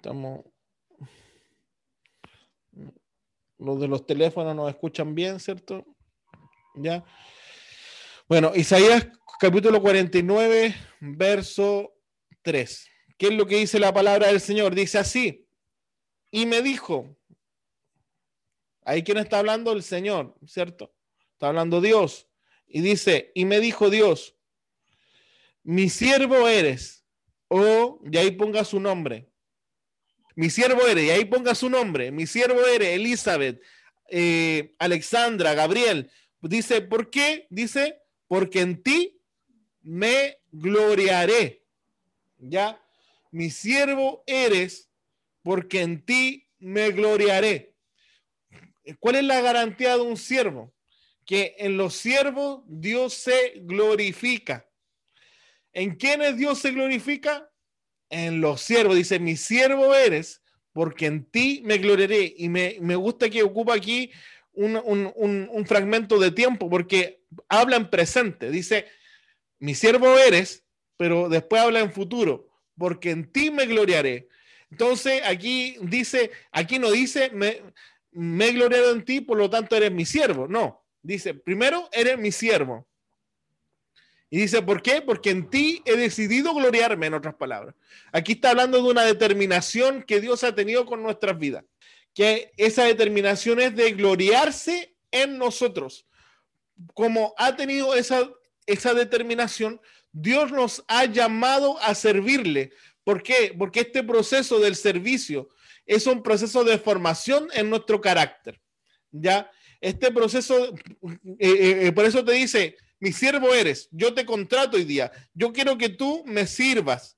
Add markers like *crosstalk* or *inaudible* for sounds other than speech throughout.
Estamos. Los de los teléfonos nos escuchan bien, ¿cierto? Ya. Bueno, Isaías capítulo 49, verso 3. ¿Qué es lo que dice la palabra del Señor? Dice así. Y me dijo, ahí quién está hablando el Señor, ¿cierto? Está hablando Dios. Y dice, y me dijo Dios, mi siervo eres, o, y ahí ponga su nombre, mi siervo eres, y ahí ponga su nombre, mi siervo eres, Elizabeth, eh, Alexandra, Gabriel. Dice, ¿por qué? Dice, porque en ti me gloriaré. Ya, mi siervo eres, porque en ti me gloriaré. ¿Cuál es la garantía de un siervo? Que en los siervos Dios se glorifica. ¿En quiénes Dios se glorifica? En los siervos. Dice, mi siervo eres, porque en ti me gloriaré. Y me, gusta que ocupa aquí un, un, fragmento de tiempo, porque habla en presente. Dice, mi siervo eres, pero después habla en futuro, porque en ti me gloriaré. Entonces, aquí dice, aquí no dice, me, me gloriaré en ti, por lo tanto eres mi siervo. No, dice, primero eres mi siervo. Y dice, ¿por qué? Porque en ti he decidido gloriarme, en otras palabras. Aquí está hablando de una determinación que Dios ha tenido con nuestras vidas. Que esa determinación es de gloriarse en nosotros. Como ha tenido esa, esa determinación, Dios nos ha llamado a servirle. ¿Por qué? Porque este proceso del servicio es un proceso de formación en nuestro carácter. ¿Ya? Este proceso, eh, eh, eh, por eso te dice, mi siervo eres, yo te contrato hoy día, yo quiero que tú me sirvas.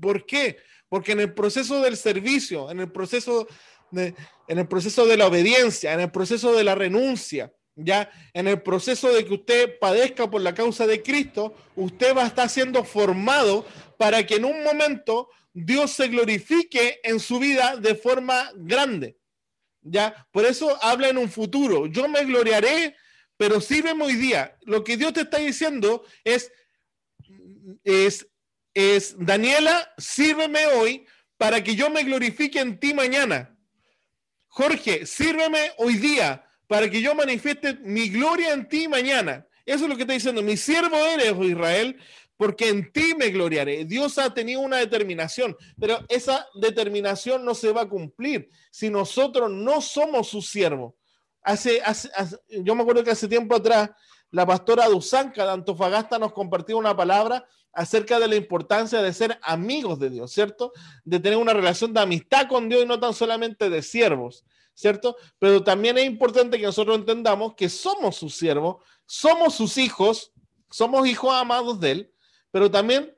¿Por qué? Porque en el proceso del servicio, en el proceso de, en el proceso de la obediencia, en el proceso de la renuncia, ya en el proceso de que usted padezca por la causa de Cristo, usted va a estar siendo formado para que en un momento Dios se glorifique en su vida de forma grande. Ya, por eso habla en un futuro. Yo me gloriaré pero sírveme hoy día. Lo que Dios te está diciendo es, es, es, Daniela, sírveme hoy para que yo me glorifique en ti mañana. Jorge, sírveme hoy día para que yo manifieste mi gloria en ti mañana. Eso es lo que está diciendo. Mi siervo eres, oh Israel, porque en ti me gloriaré. Dios ha tenido una determinación, pero esa determinación no se va a cumplir si nosotros no somos su siervo hace, yo me acuerdo que hace tiempo atrás la pastora Dusanca de Antofagasta nos compartió una palabra acerca de la importancia de ser amigos de Dios, ¿cierto? De tener una relación de amistad con Dios y no tan solamente de siervos, ¿cierto? Pero también es importante que nosotros entendamos que somos sus siervos, somos sus hijos, somos hijos amados de Él, pero también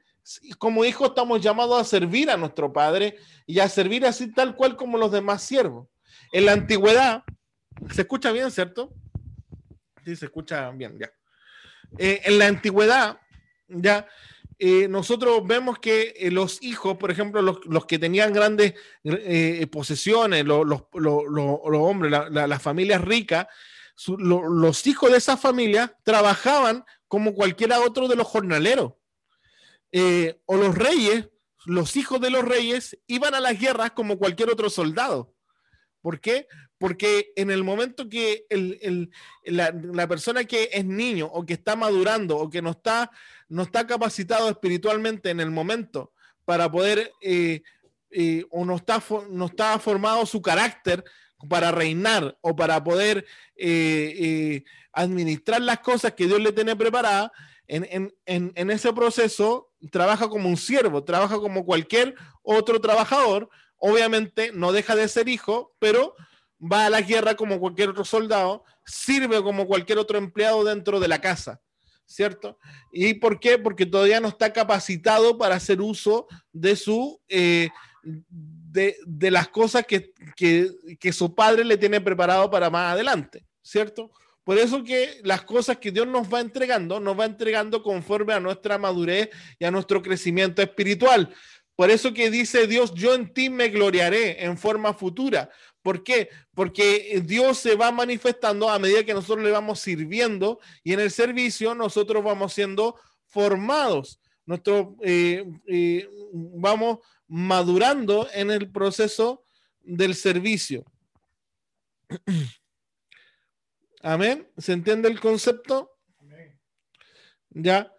como hijos estamos llamados a servir a nuestro Padre y a servir así tal cual como los demás siervos. En la antigüedad, ¿Se escucha bien, cierto? Sí, se escucha bien, ya. Eh, en la antigüedad, ya, eh, nosotros vemos que eh, los hijos, por ejemplo, los, que tenían grandes posesiones, los, hombres, las familias ricas, los hijos de esa familia trabajaban como cualquiera otro de los jornaleros. o los reyes, los hijos de los reyes, iban a las guerras como cualquier otro soldado. ¿Por qué? Porque en el momento que la, persona que es niño o que está madurando o que no está, no está capacitado espiritualmente en el momento para poder eh, eh, o no está, no está formado su carácter para reinar o para poder eh, administrar las cosas que Dios le tiene preparadas, en, en, ese proceso trabaja como un siervo, trabaja como cualquier otro trabajador, obviamente no deja de ser hijo, pero va a la guerra como cualquier otro soldado, sirve como cualquier otro empleado dentro de la casa, ¿cierto? ¿Y por qué? Porque todavía no está capacitado para hacer uso de su... Eh, de, las cosas que, que, su padre le tiene preparado para más adelante, ¿cierto? Por eso que las cosas que Dios nos va entregando, nos va entregando conforme a nuestra madurez y a nuestro crecimiento espiritual. Por eso que dice Dios, yo en ti me gloriaré en forma futura. ¿Por qué? Porque Dios se va manifestando a medida que nosotros le vamos sirviendo y en el servicio nosotros vamos siendo formados. Nuestro, eh, eh, vamos, madurando en el proceso del servicio. *clears throat* Amén. ¿Se entiende el concepto? Ya.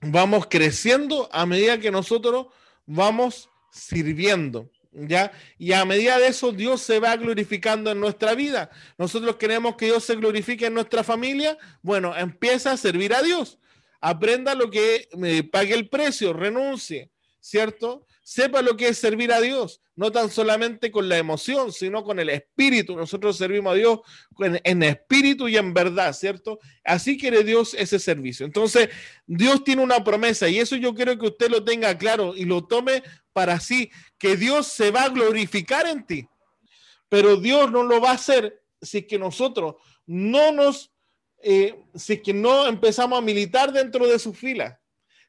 Vamos creciendo a medida que nosotros vamos sirviendo. ¿Ya? Y a medida de eso, Dios se va glorificando en nuestra vida. Nosotros queremos que Dios se glorifique en nuestra familia. Bueno, empieza a servir a Dios. Aprenda lo que me pague el precio, renuncie, ¿cierto? Sepa lo que es servir a Dios, no tan solamente con la emoción, sino con el espíritu. Nosotros servimos a Dios en, espíritu y en verdad, ¿cierto? Así quiere Dios ese servicio. Entonces, Dios tiene una promesa y eso yo quiero que usted lo tenga claro y lo tome para sí, que Dios se va a glorificar en ti. Pero Dios no lo va a hacer si es que nosotros no nos, eh, si que no empezamos a militar dentro de sus filas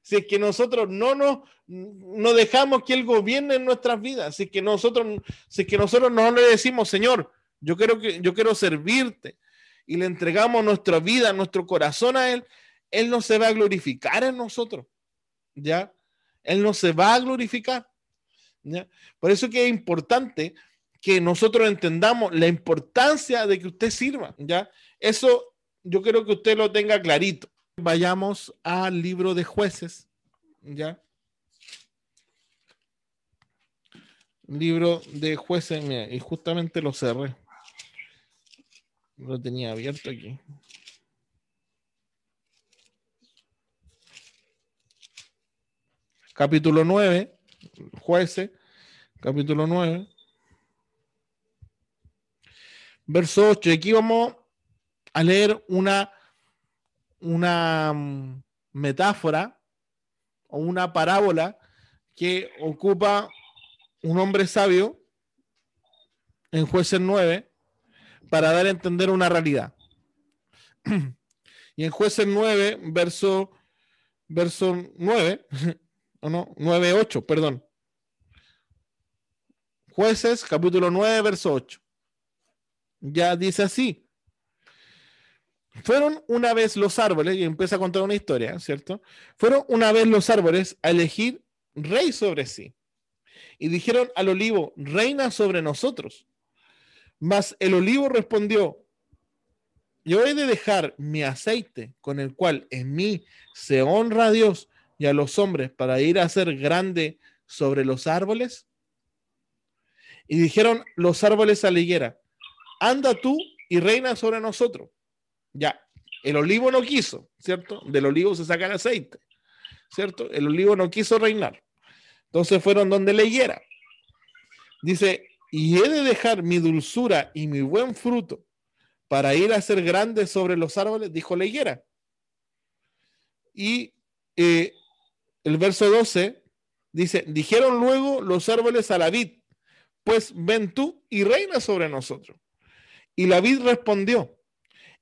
si es que nosotros no nos no dejamos que Él gobierne en nuestras vidas, si es que nosotros, que nosotros no le decimos, Señor, yo quiero, que, yo quiero servirte y le entregamos nuestra vida, nuestro corazón a Él, Él no se va a glorificar en nosotros, ¿ya? Él no se va a glorificar. Por eso que es importante que nosotros entendamos la importancia de que usted sirva, ¿ya? Eso yo quiero que usted lo tenga clarito vayamos al libro de jueces, ¿ya? Libro de jueces, y justamente lo cerré. Lo tenía abierto aquí. Capítulo 9, jueces, capítulo 9. Verso 8. Aquí vamos a leer una una mm, metáfora o una parábola que ocupa un hombre sabio en jueces 9 para dar a entender una realidad. *clears throat* Y en jueces 9, verso, verso 9, *laughs* o no, 9, 8, perdón. Jueces, capítulo 9, verso 8. Ya dice así. Fueron una vez los árboles, y empieza a contar una historia, ¿cierto? Fueron una vez los árboles a elegir rey sobre sí. Y dijeron al olivo, reina sobre nosotros. Mas el olivo respondió, yo he de dejar mi aceite con el cual en mí se honra a Dios y a los hombres para ir a ser grande sobre los árboles. Y dijeron los árboles a la higuera, anda tú y reina sobre nosotros. Ya, el olivo no quiso, ¿cierto? Del olivo se saca el aceite, ¿cierto? El olivo no quiso reinar. Entonces fueron donde leyera. Dice, y he de dejar mi dulzura y mi buen fruto para ir a ser grande sobre los árboles, dijo la Y eh, el verso 12 dice, dijeron luego los árboles a la vid, pues ven tú y reina sobre nosotros. Y la vid respondió,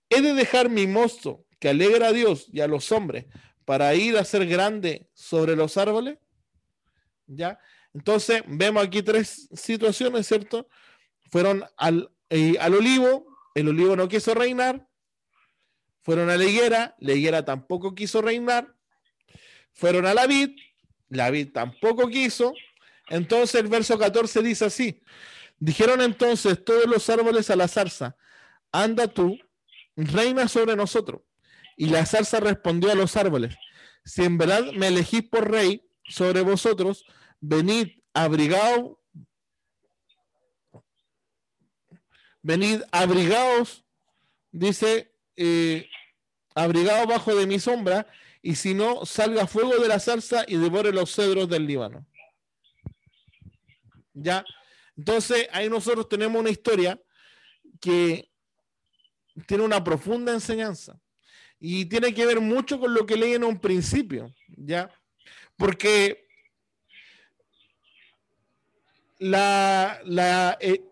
He de dejar mi mosto que alegra a Dios y a los hombres para ir a ser grande sobre los árboles. ¿Ya? Entonces, vemos aquí tres situaciones, ¿cierto? Fueron al, eh, al olivo, el olivo no quiso reinar. Fueron a la higuera, la higuera tampoco quiso reinar. Fueron a la vid, la vid tampoco quiso. Entonces el verso 14 dice así. Dijeron entonces todos los árboles a la zarza, anda tú reina sobre nosotros. Y la zarza respondió a los árboles, si en verdad me elegís por rey sobre vosotros, venid abrigados, venid abrigados, dice, eh, abrigados bajo de mi sombra, y si no, salga fuego de la zarza y devore los cedros del Líbano. Ya, entonces ahí nosotros tenemos una historia que tiene una profunda enseñanza y tiene que ver mucho con lo que leí en un principio, ¿ya? Porque la, la, eh,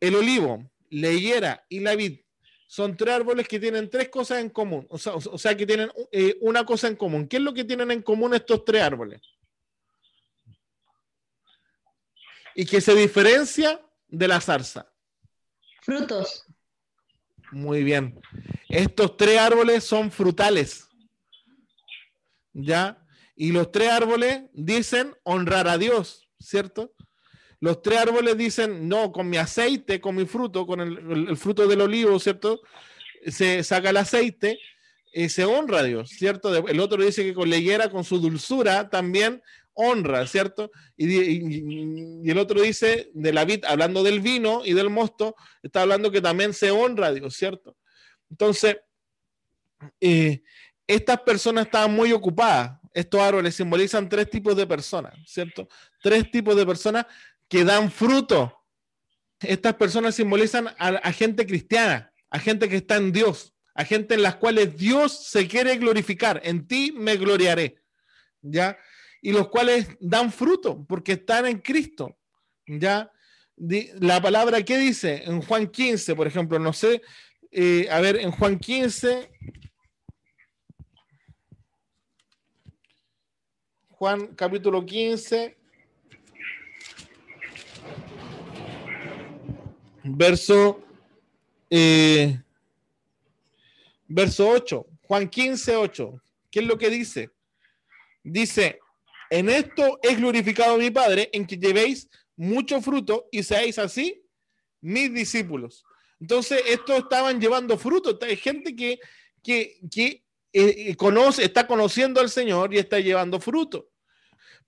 el olivo, la higuera y la vid son tres árboles que tienen tres cosas en común, o sea, o sea que tienen eh, una cosa en común. ¿Qué es lo que tienen en común estos tres árboles? Y que se diferencia de la zarza. Frutos. Muy bien. Estos tres árboles son frutales. ¿Ya? Y los tres árboles dicen honrar a Dios, ¿cierto? Los tres árboles dicen, no, con mi aceite, con mi fruto, con el, fruto del olivo, ¿cierto? Se saca el aceite y se honra a Dios, ¿cierto? El otro dice que con la higuera, con su dulzura, también honra, ¿cierto? Y, el otro dice de la vid, hablando del vino y del mosto, está hablando que también se honra a Dios, ¿cierto? Entonces, eh, estas personas estaban muy ocupadas. Estos árboles simbolizan tres tipos de personas, ¿cierto? Tres tipos de personas que dan fruto. Estas personas simbolizan a, gente cristiana, a gente que está en Dios, a gente en las cuales Dios se quiere glorificar. En ti me gloriaré. ¿Ya? Y los cuales dan fruto porque están en Cristo. ¿Ya? La palabra, ¿qué dice? En Juan 15, por ejemplo, no sé. Eh, a ver, en Juan 15. Juan capítulo 15. verso, eh, verso 8, Juan 15, 8. ¿Qué es lo que dice? Dice, en esto es glorificado mi Padre, en que llevéis mucho fruto y seáis así mis discípulos. Entonces, estos estaban llevando fruto. Hay gente que, que, que eh, conoce, está conociendo al Señor y está llevando fruto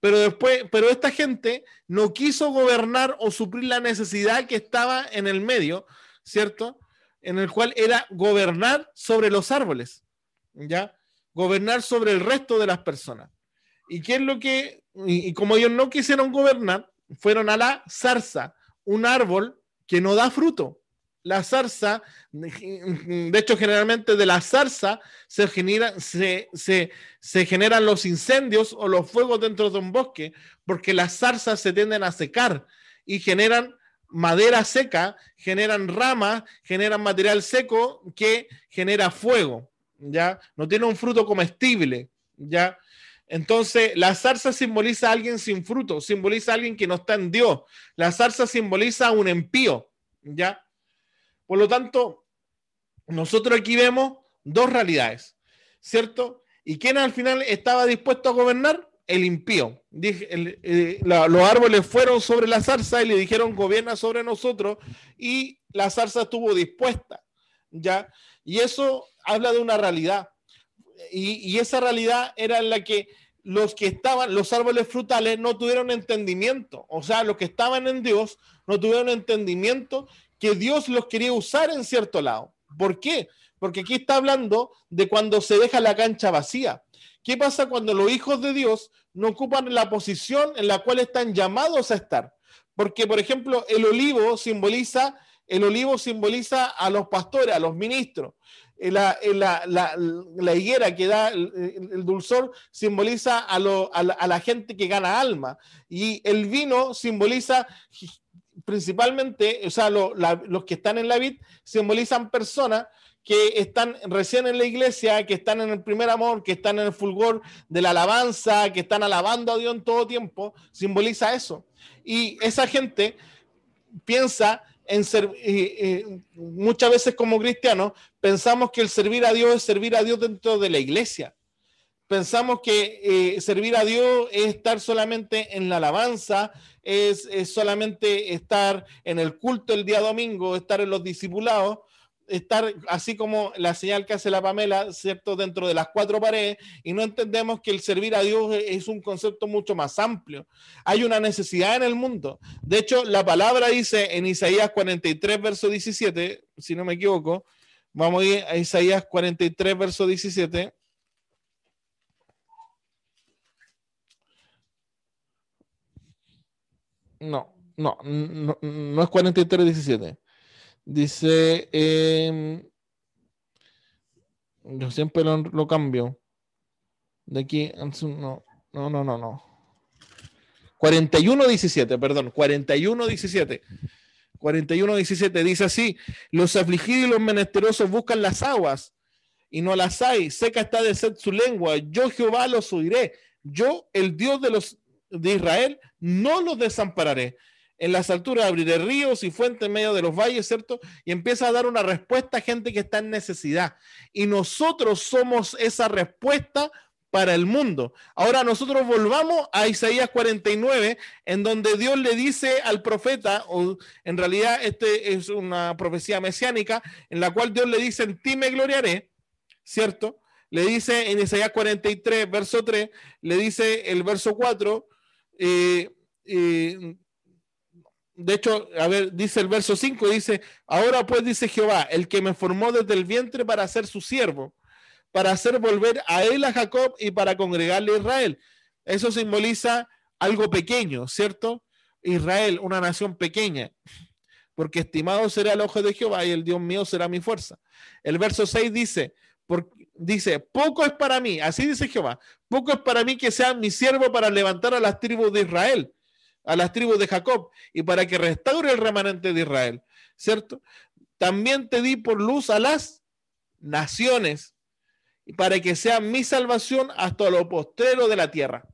pero después, pero esta gente no quiso gobernar o suplir la necesidad que estaba en el medio, ¿cierto? En el cual era gobernar sobre los árboles, ¿ya? Gobernar sobre el resto de las personas. ¿Y qué es lo que, y, como ellos no quisieron gobernar, fueron a la zarza, un árbol que no da fruto, la zarza, de hecho generalmente de la zarza se, genera, se, se, generan los incendios o los fuegos dentro de un bosque, porque las zarzas se tienden a secar y generan madera seca, generan ramas, generan material seco que genera fuego, ¿ya? No tiene un fruto comestible, ¿ya? Entonces, la zarza simboliza a alguien sin fruto, simboliza a alguien que no está en Dios. La zarza simboliza a un empío, ¿ya? Por lo tanto, nosotros aquí vemos dos realidades, ¿cierto? ¿Y quién al final estaba dispuesto a gobernar? El impío. Eh, los árboles fueron sobre la zarza y le dijeron, gobierna sobre nosotros, y la zarza estuvo dispuesta, ¿ya? Y eso habla de una realidad. Y, esa realidad era la que los que estaban, los árboles frutales no tuvieron entendimiento, o sea, los que estaban en Dios no tuvieron entendimiento que Dios los quería usar en cierto lado. ¿Por qué? Porque aquí está hablando de cuando se deja la cancha vacía. ¿Qué pasa cuando los hijos de Dios no ocupan la posición en la cual están llamados a estar? Porque, por ejemplo, el olivo simboliza, el olivo simboliza a los pastores, a los ministros. La, la, higuera que da el, dulzor simboliza a, a la gente que gana alma. Y el vino simboliza principalmente, o sea, los que están en la vid simbolizan personas que están recién en la iglesia, que están en el primer amor, que están en el fulgor de la alabanza, que están alabando a Dios en todo tiempo, simboliza eso. Y esa gente piensa muchas veces como cristianos, pensamos que el servir a Dios es servir a Dios dentro de la iglesia. Pensamos que eh, servir a Dios es estar solamente en la alabanza, es, solamente estar en el culto el día domingo, estar en los discipulados, estar así como la señal que hace la Pamela, ¿cierto? Dentro de las cuatro paredes, y no entendemos que el servir a Dios es un concepto mucho más amplio. Hay una necesidad en el mundo. De hecho, la palabra dice en Isaías 43, verso 17, si no me equivoco, vamos a ir a Isaías 43, verso 17. No, no, no, no es 43-17. Dice, em, yo siempre lo, cambio. De aquí, no, no, no, no, no. 41-17, perdón, 41-17. 41-17 dice así, los afligidos y los menesterosos buscan las aguas y no las hay, seca está de sed su lengua, yo Jehová los oiré, yo el Dios de los de Israel, no los desampararé. En las alturas abriré ríos y fuentes en medio de los valles, ¿cierto? Y empieza a dar una respuesta a gente que está en necesidad. Y nosotros somos esa respuesta para el mundo. Ahora nosotros volvamos a Isaías 49, en donde Dios le dice al profeta, o en realidad este es una profecía mesiánica, en la cual Dios le dice, en ti me gloriaré, ¿cierto? Le dice en Isaías 43, verso 3, le dice el verso 4, eh, eh, de hecho, a ver, dice el verso 5, dice, ahora pues dice Jehová, el que me formó desde el vientre para ser su siervo para hacer volver a él a Jacob y para congregarle a Israel. Eso simboliza algo pequeño, ¿cierto? Israel, una nación pequeña, porque estimado será el ojo de Jehová y el Dios mío será mi fuerza. El verso 6 dice, dice, poco es para mí, así dice Jehová, poco es para mí que sea mi siervo para levantar a las tribus de Israel, a las tribus de Jacob, y para que restaure el remanente de Israel, ¿cierto? También te di por luz a las naciones para que sea mi salvación hasta lo postero de la tierra.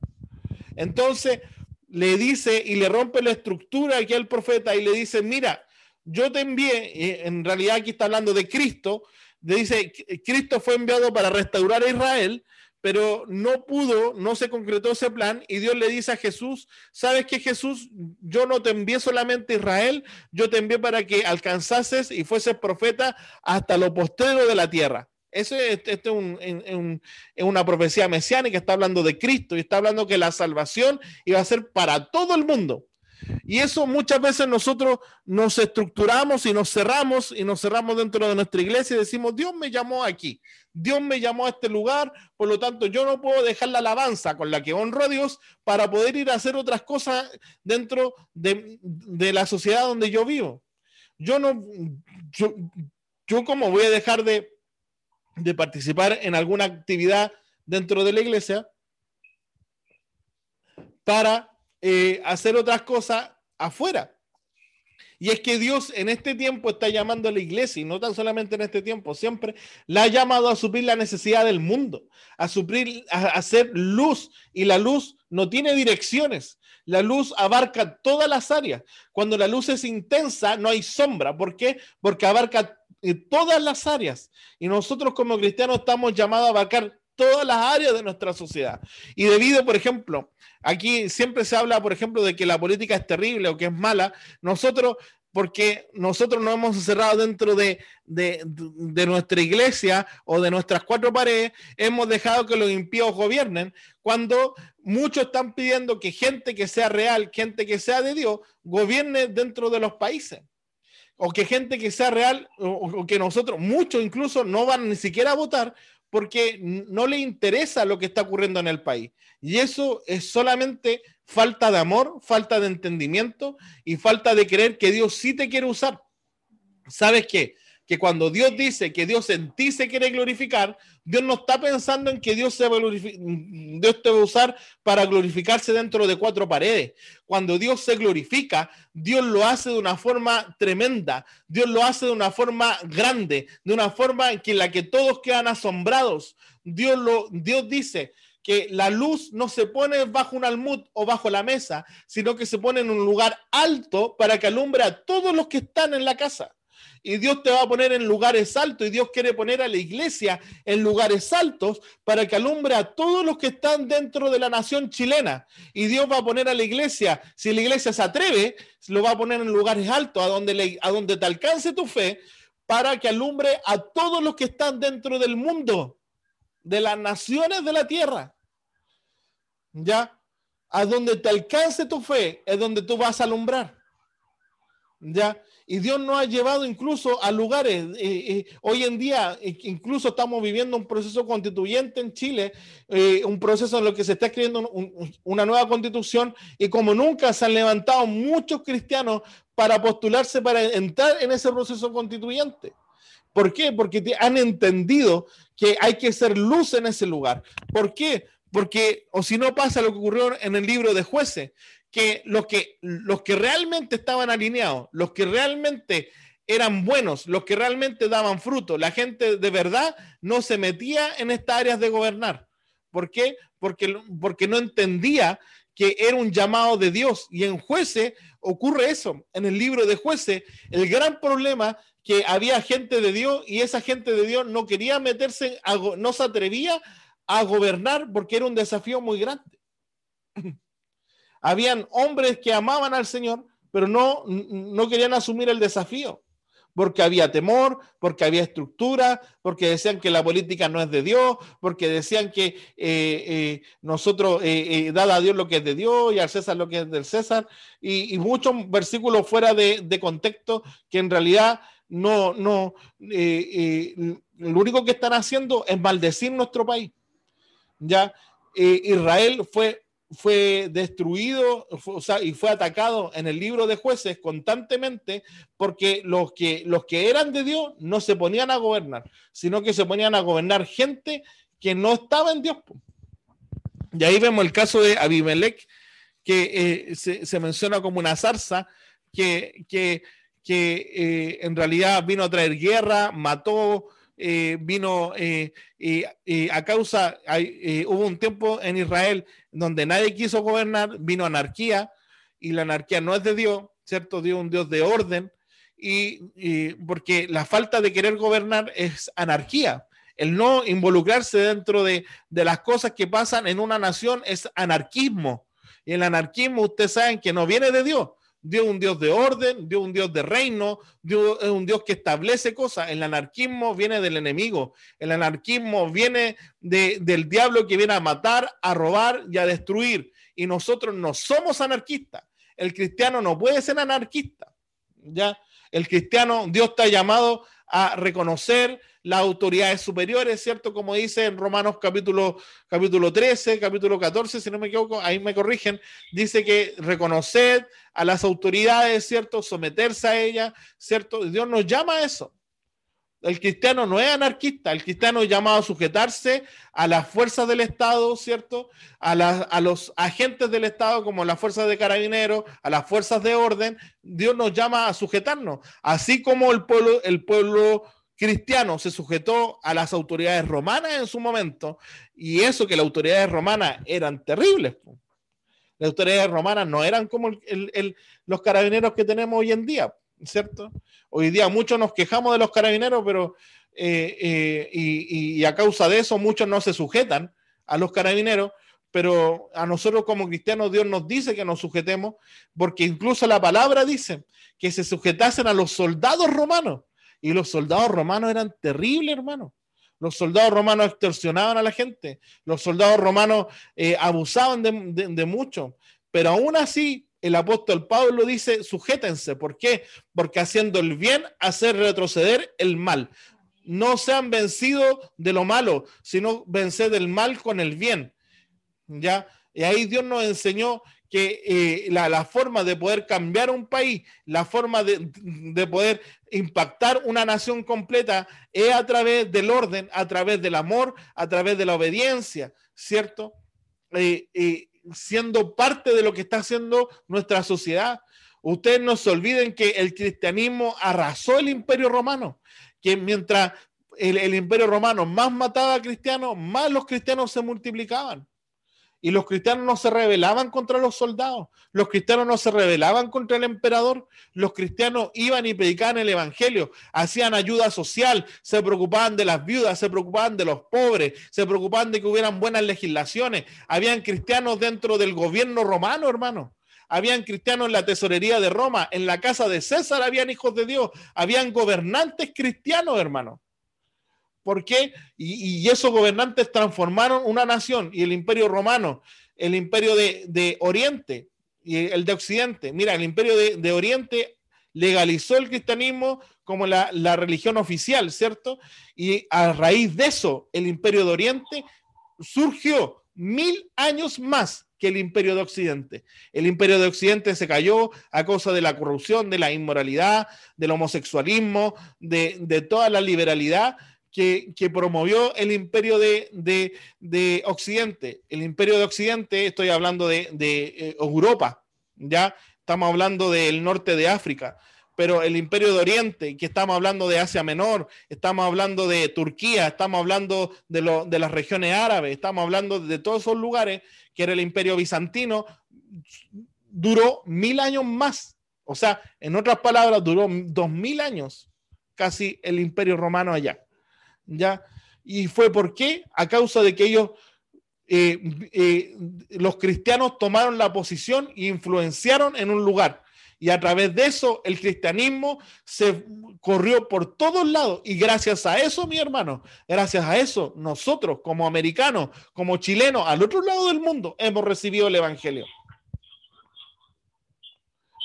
Entonces le dice y le rompe la estructura aquí al profeta y le dice, mira, yo te envié, en realidad aquí está hablando de Cristo, le dice, Cristo fue enviado para restaurar a Israel, pero no pudo, no se concretó ese plan y Dios le dice a Jesús, ¿sabes que Jesús? Yo no te envié solamente a Israel, yo te envié para que alcanzases y fueses profeta hasta lo postero de la tierra. Eso es, una profecía mesiánica, está hablando de Cristo y está hablando que la salvación iba a ser para todo el mundo. Y eso muchas veces nosotros nos estructuramos y nos cerramos y nos cerramos dentro de nuestra iglesia y decimos, Dios me llamó aquí, Dios me llamó a este lugar, por lo tanto yo no puedo dejar la alabanza con la que honro a Dios para poder ir a hacer otras cosas dentro de, la sociedad donde yo vivo. Yo no, yo, yo como voy a dejar de de participar en alguna actividad dentro de la iglesia para eh, hacer otras cosas afuera. Y es que Dios en este tiempo está llamando a la iglesia, y no tan solamente en este tiempo, siempre la ha llamado a suplir la necesidad del mundo, a suplir, a hacer luz, y la luz no tiene direcciones. La luz abarca todas las áreas. Cuando la luz es intensa, no hay sombra. ¿Por qué? Porque abarca en todas las áreas. Y nosotros como cristianos estamos llamados a abarcar todas las áreas de nuestra sociedad. Y debido, por ejemplo, aquí siempre se habla, por ejemplo, de que la política es terrible o que es mala, nosotros, porque nosotros nos hemos encerrado dentro de, de, de nuestra iglesia o de nuestras cuatro paredes, hemos dejado que los impíos gobiernen, cuando muchos están pidiendo que gente que sea real, gente que sea de Dios, gobierne dentro de los países o que gente que sea real, o, que nosotros, muchos incluso, no van ni siquiera a votar porque no le interesa lo que está ocurriendo en el país. Y eso es solamente falta de amor, falta de entendimiento y falta de creer que Dios sí te quiere usar. ¿Sabes qué? Que cuando Dios dice que Dios en ti se quiere glorificar, Dios no está pensando en que Dios, se Dios te va a usar para glorificarse dentro de cuatro paredes. Cuando Dios se glorifica, Dios lo hace de una forma tremenda, Dios lo hace de una forma grande, de una forma en la que todos quedan asombrados. Dios, Dios dice, que la luz no se pone bajo un almud o bajo la mesa, sino que se pone en un lugar alto para que alumbre a todos los que están en la casa y Dios te va a poner en lugares altos y Dios quiere poner a la iglesia en lugares altos para que alumbre a todos los que están dentro de la nación chilena. Y Dios va a poner a la iglesia, si la iglesia se atreve, lo va a poner en lugares altos a donde, a donde te alcance tu fe para que alumbre a todos los que están dentro del mundo, de las naciones de la tierra. ¿Ya? A donde te alcance tu fe es donde tú vas a alumbrar. ¿Ya? Y Dios nos ha llevado incluso a lugares, eh, eh, hoy en día incluso estamos viviendo un proceso constituyente en Chile, eh, un proceso en lo que se está escribiendo una nueva constitución y como nunca se han levantado muchos cristianos para postularse para entrar en ese proceso constituyente. ¿Por qué? Porque han entendido que hay que ser luz en ese lugar. ¿Por qué? Porque, o si no pasa lo que ocurrió en el libro de jueces, que los que, los que realmente estaban alineados, los que realmente eran buenos, los que realmente daban fruto, la gente de verdad no se metía en estas áreas de gobernar. ¿Por qué? Porque, porque no entendía que era un llamado de Dios. Y en jueces ocurre eso. En el libro de jueces, el gran problema que había gente de Dios y esa gente de Dios no quería meterse, no se atrevía a gobernar porque era un desafío muy grande. Habían hombres que amaban al Señor, pero no, no querían asumir el desafío porque había temor, porque había estructura, porque decían que la política no es de Dios, porque decían que eh, eh, nosotros, eh, dada a Dios lo que es de Dios y al César lo que es del César, y, muchos versículos fuera de, contexto que en realidad no, no, lo único que están haciendo es maldecir nuestro país. Ya, Israel fue fue destruido y fue atacado en el libro de jueces constantemente porque los que, los que eran de Dios no se ponían a gobernar, sino que se ponían a gobernar gente que no estaba en Dios. Y ahí vemos el caso de Abimelech, que eh, se, menciona como una zarza que, que, eh, en realidad vino a traer guerra, mató, eh, vino eh, a causa, eh, hubo un tiempo en Israel donde nadie quiso gobernar, vino anarquía y la anarquía no es de Dios, ¿cierto? Dios un Dios de orden y, porque la falta de querer gobernar es anarquía. El no involucrarse dentro de, de las cosas que pasan en una nación es anarquismo. Y el anarquismo, ustedes saben que no viene de Dios, Dios es un Dios de orden, Dios es un Dios de reino, Dios es un Dios que establece cosas. El anarquismo viene del enemigo, el anarquismo viene del diablo que viene a matar, a robar y a destruir. Y nosotros no somos anarquistas. El cristiano no puede ser anarquista. ¿ya? El cristiano, Dios está llamado a reconocer las autoridades superiores, ¿cierto? Como dice en Romanos capítulo, capítulo 13, capítulo 14, si no me equivoco, ahí me corrigen, dice que reconocer a las autoridades, ¿cierto? Someterse a ellas, ¿cierto? Dios nos llama a eso. El cristiano no es anarquista, el cristiano es llamado a sujetarse a las fuerzas del Estado, ¿cierto? A, los agentes del Estado como las fuerzas de carabineros, a las fuerzas de orden. Dios nos llama a sujetarnos, así como el pueblo cristiano se sujetó a las autoridades romanas en su momento, y eso que las autoridades romanas eran terribles. Las autoridades romanas no eran como los carabineros que tenemos hoy en día, ¿cierto? Hoy día muchos nos quejamos de los carabineros, pero eh, eh, y, a causa de eso muchos no se sujetan a los carabineros, pero a nosotros como cristianos Dios nos dice que nos sujetemos, porque incluso la palabra dice que se sujetasen a los soldados romanos. Y los soldados romanos eran terribles, hermano. Los soldados romanos extorsionaban a la gente. Los soldados romanos eh, abusaban de, mucho. Pero aún así, el apóstol Pablo dice, sujétense. ¿Por qué? Porque haciendo el bien, hacer retroceder el mal. No sean vencidos de lo malo, sino vencer del mal con el bien. ¿Ya? Y ahí Dios nos enseñó que eh, la, forma de poder cambiar un país, la forma de, poder impactar una nación completa es a través del orden, a través del amor, a través de la obediencia, ¿cierto? Eh, eh, siendo parte de lo que está haciendo nuestra sociedad. Ustedes no se olviden que el cristianismo arrasó el imperio romano, que mientras el, el imperio romano más mataba a cristianos, más los cristianos se multiplicaban. Y los cristianos no se rebelaban contra los soldados, los cristianos no se rebelaban contra el emperador, los cristianos iban y predicaban el Evangelio, hacían ayuda social, se preocupaban de las viudas, se preocupaban de los pobres, se preocupaban de que hubieran buenas legislaciones. Habían cristianos dentro del gobierno romano, hermano. Habían cristianos en la tesorería de Roma, en la casa de César habían hijos de Dios, habían gobernantes cristianos, hermano. ¿Por qué? Y, esos gobernantes transformaron una nación y el imperio romano, el imperio de, Oriente y el de Occidente. Mira, el imperio de, Oriente legalizó el cristianismo como la, religión oficial, ¿cierto? Y a raíz de eso, el imperio de Oriente surgió mil años más que el imperio de Occidente. El imperio de Occidente se cayó a causa de la corrupción, de la inmoralidad, del homosexualismo, de, de toda la liberalidad que, promovió el imperio de, Occidente. El imperio de Occidente, estoy hablando de, eh, Europa, ya estamos hablando del norte de África, pero el imperio de Oriente, que estamos hablando de Asia Menor, estamos hablando de Turquía, estamos hablando de, de las regiones árabes, estamos hablando de todos esos lugares, que era el imperio bizantino, duró mil años más. O sea, en otras palabras, duró dos mil años casi el imperio romano allá. ¿Ya? ¿Y fue por qué? A causa de que ellos, eh, eh, los cristianos tomaron la posición e influenciaron en un lugar. Y a través de eso el cristianismo se corrió por todos lados. Y gracias a eso, mi hermano, gracias a eso, nosotros como americanos, como chilenos, al otro lado del mundo, hemos recibido el Evangelio.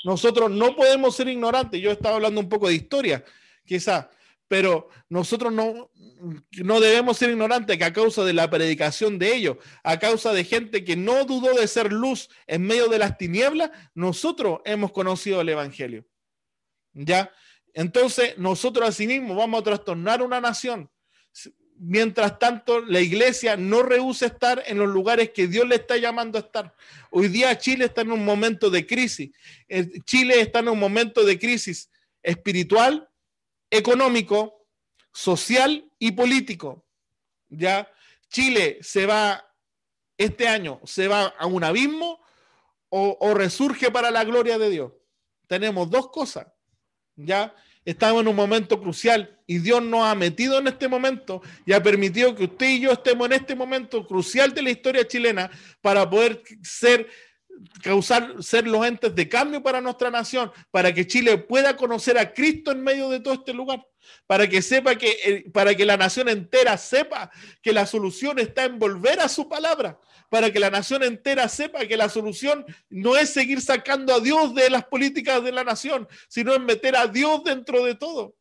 Nosotros no podemos ser ignorantes. Yo estaba hablando un poco de historia, quizá, pero nosotros no, no debemos ser ignorantes que a causa de la predicación de ellos, a causa de gente que no dudó de ser luz en medio de las tinieblas, nosotros hemos conocido el Evangelio. ¿Ya? Entonces, nosotros asimismo vamos a trastornar una nación. Mientras tanto, la iglesia no rehúsa estar en los lugares que Dios le está llamando a estar. Hoy día Chile está en un momento de crisis. Chile está en un momento de crisis espiritual, económico, social y político. Ya Chile se va este año, se va a un abismo o, resurge para la gloria de Dios. Tenemos dos cosas. Ya estamos en un momento crucial y Dios nos ha metido en este momento y ha permitido que usted y yo estemos en este momento crucial de la historia chilena para poder ser causar ser los entes de cambio para nuestra nación, para que Chile pueda conocer a Cristo en medio de todo este lugar, para que sepa que eh, para que la nación entera sepa que la solución está en volver a su palabra, para que la nación entera sepa que la solución no es seguir sacando a Dios de las políticas de la nación, sino en meter a Dios dentro de todo.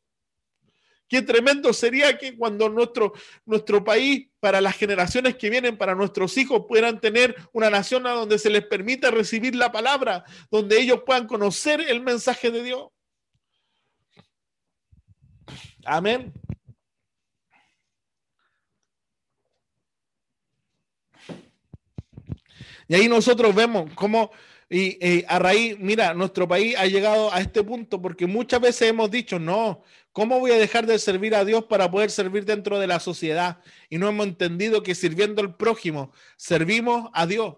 Qué tremendo sería que cuando nuestro, nuestro país, para las generaciones que vienen, para nuestros hijos, puedan tener una nación a donde se les permita recibir la palabra, donde ellos puedan conocer el mensaje de Dios. Amén. Y ahí nosotros vemos cómo, y, a raíz, mira, nuestro país ha llegado a este punto porque muchas veces hemos dicho, no, ¿Cómo voy a dejar de servir a Dios para poder servir dentro de la sociedad? Y no hemos entendido que sirviendo al prójimo, servimos a Dios.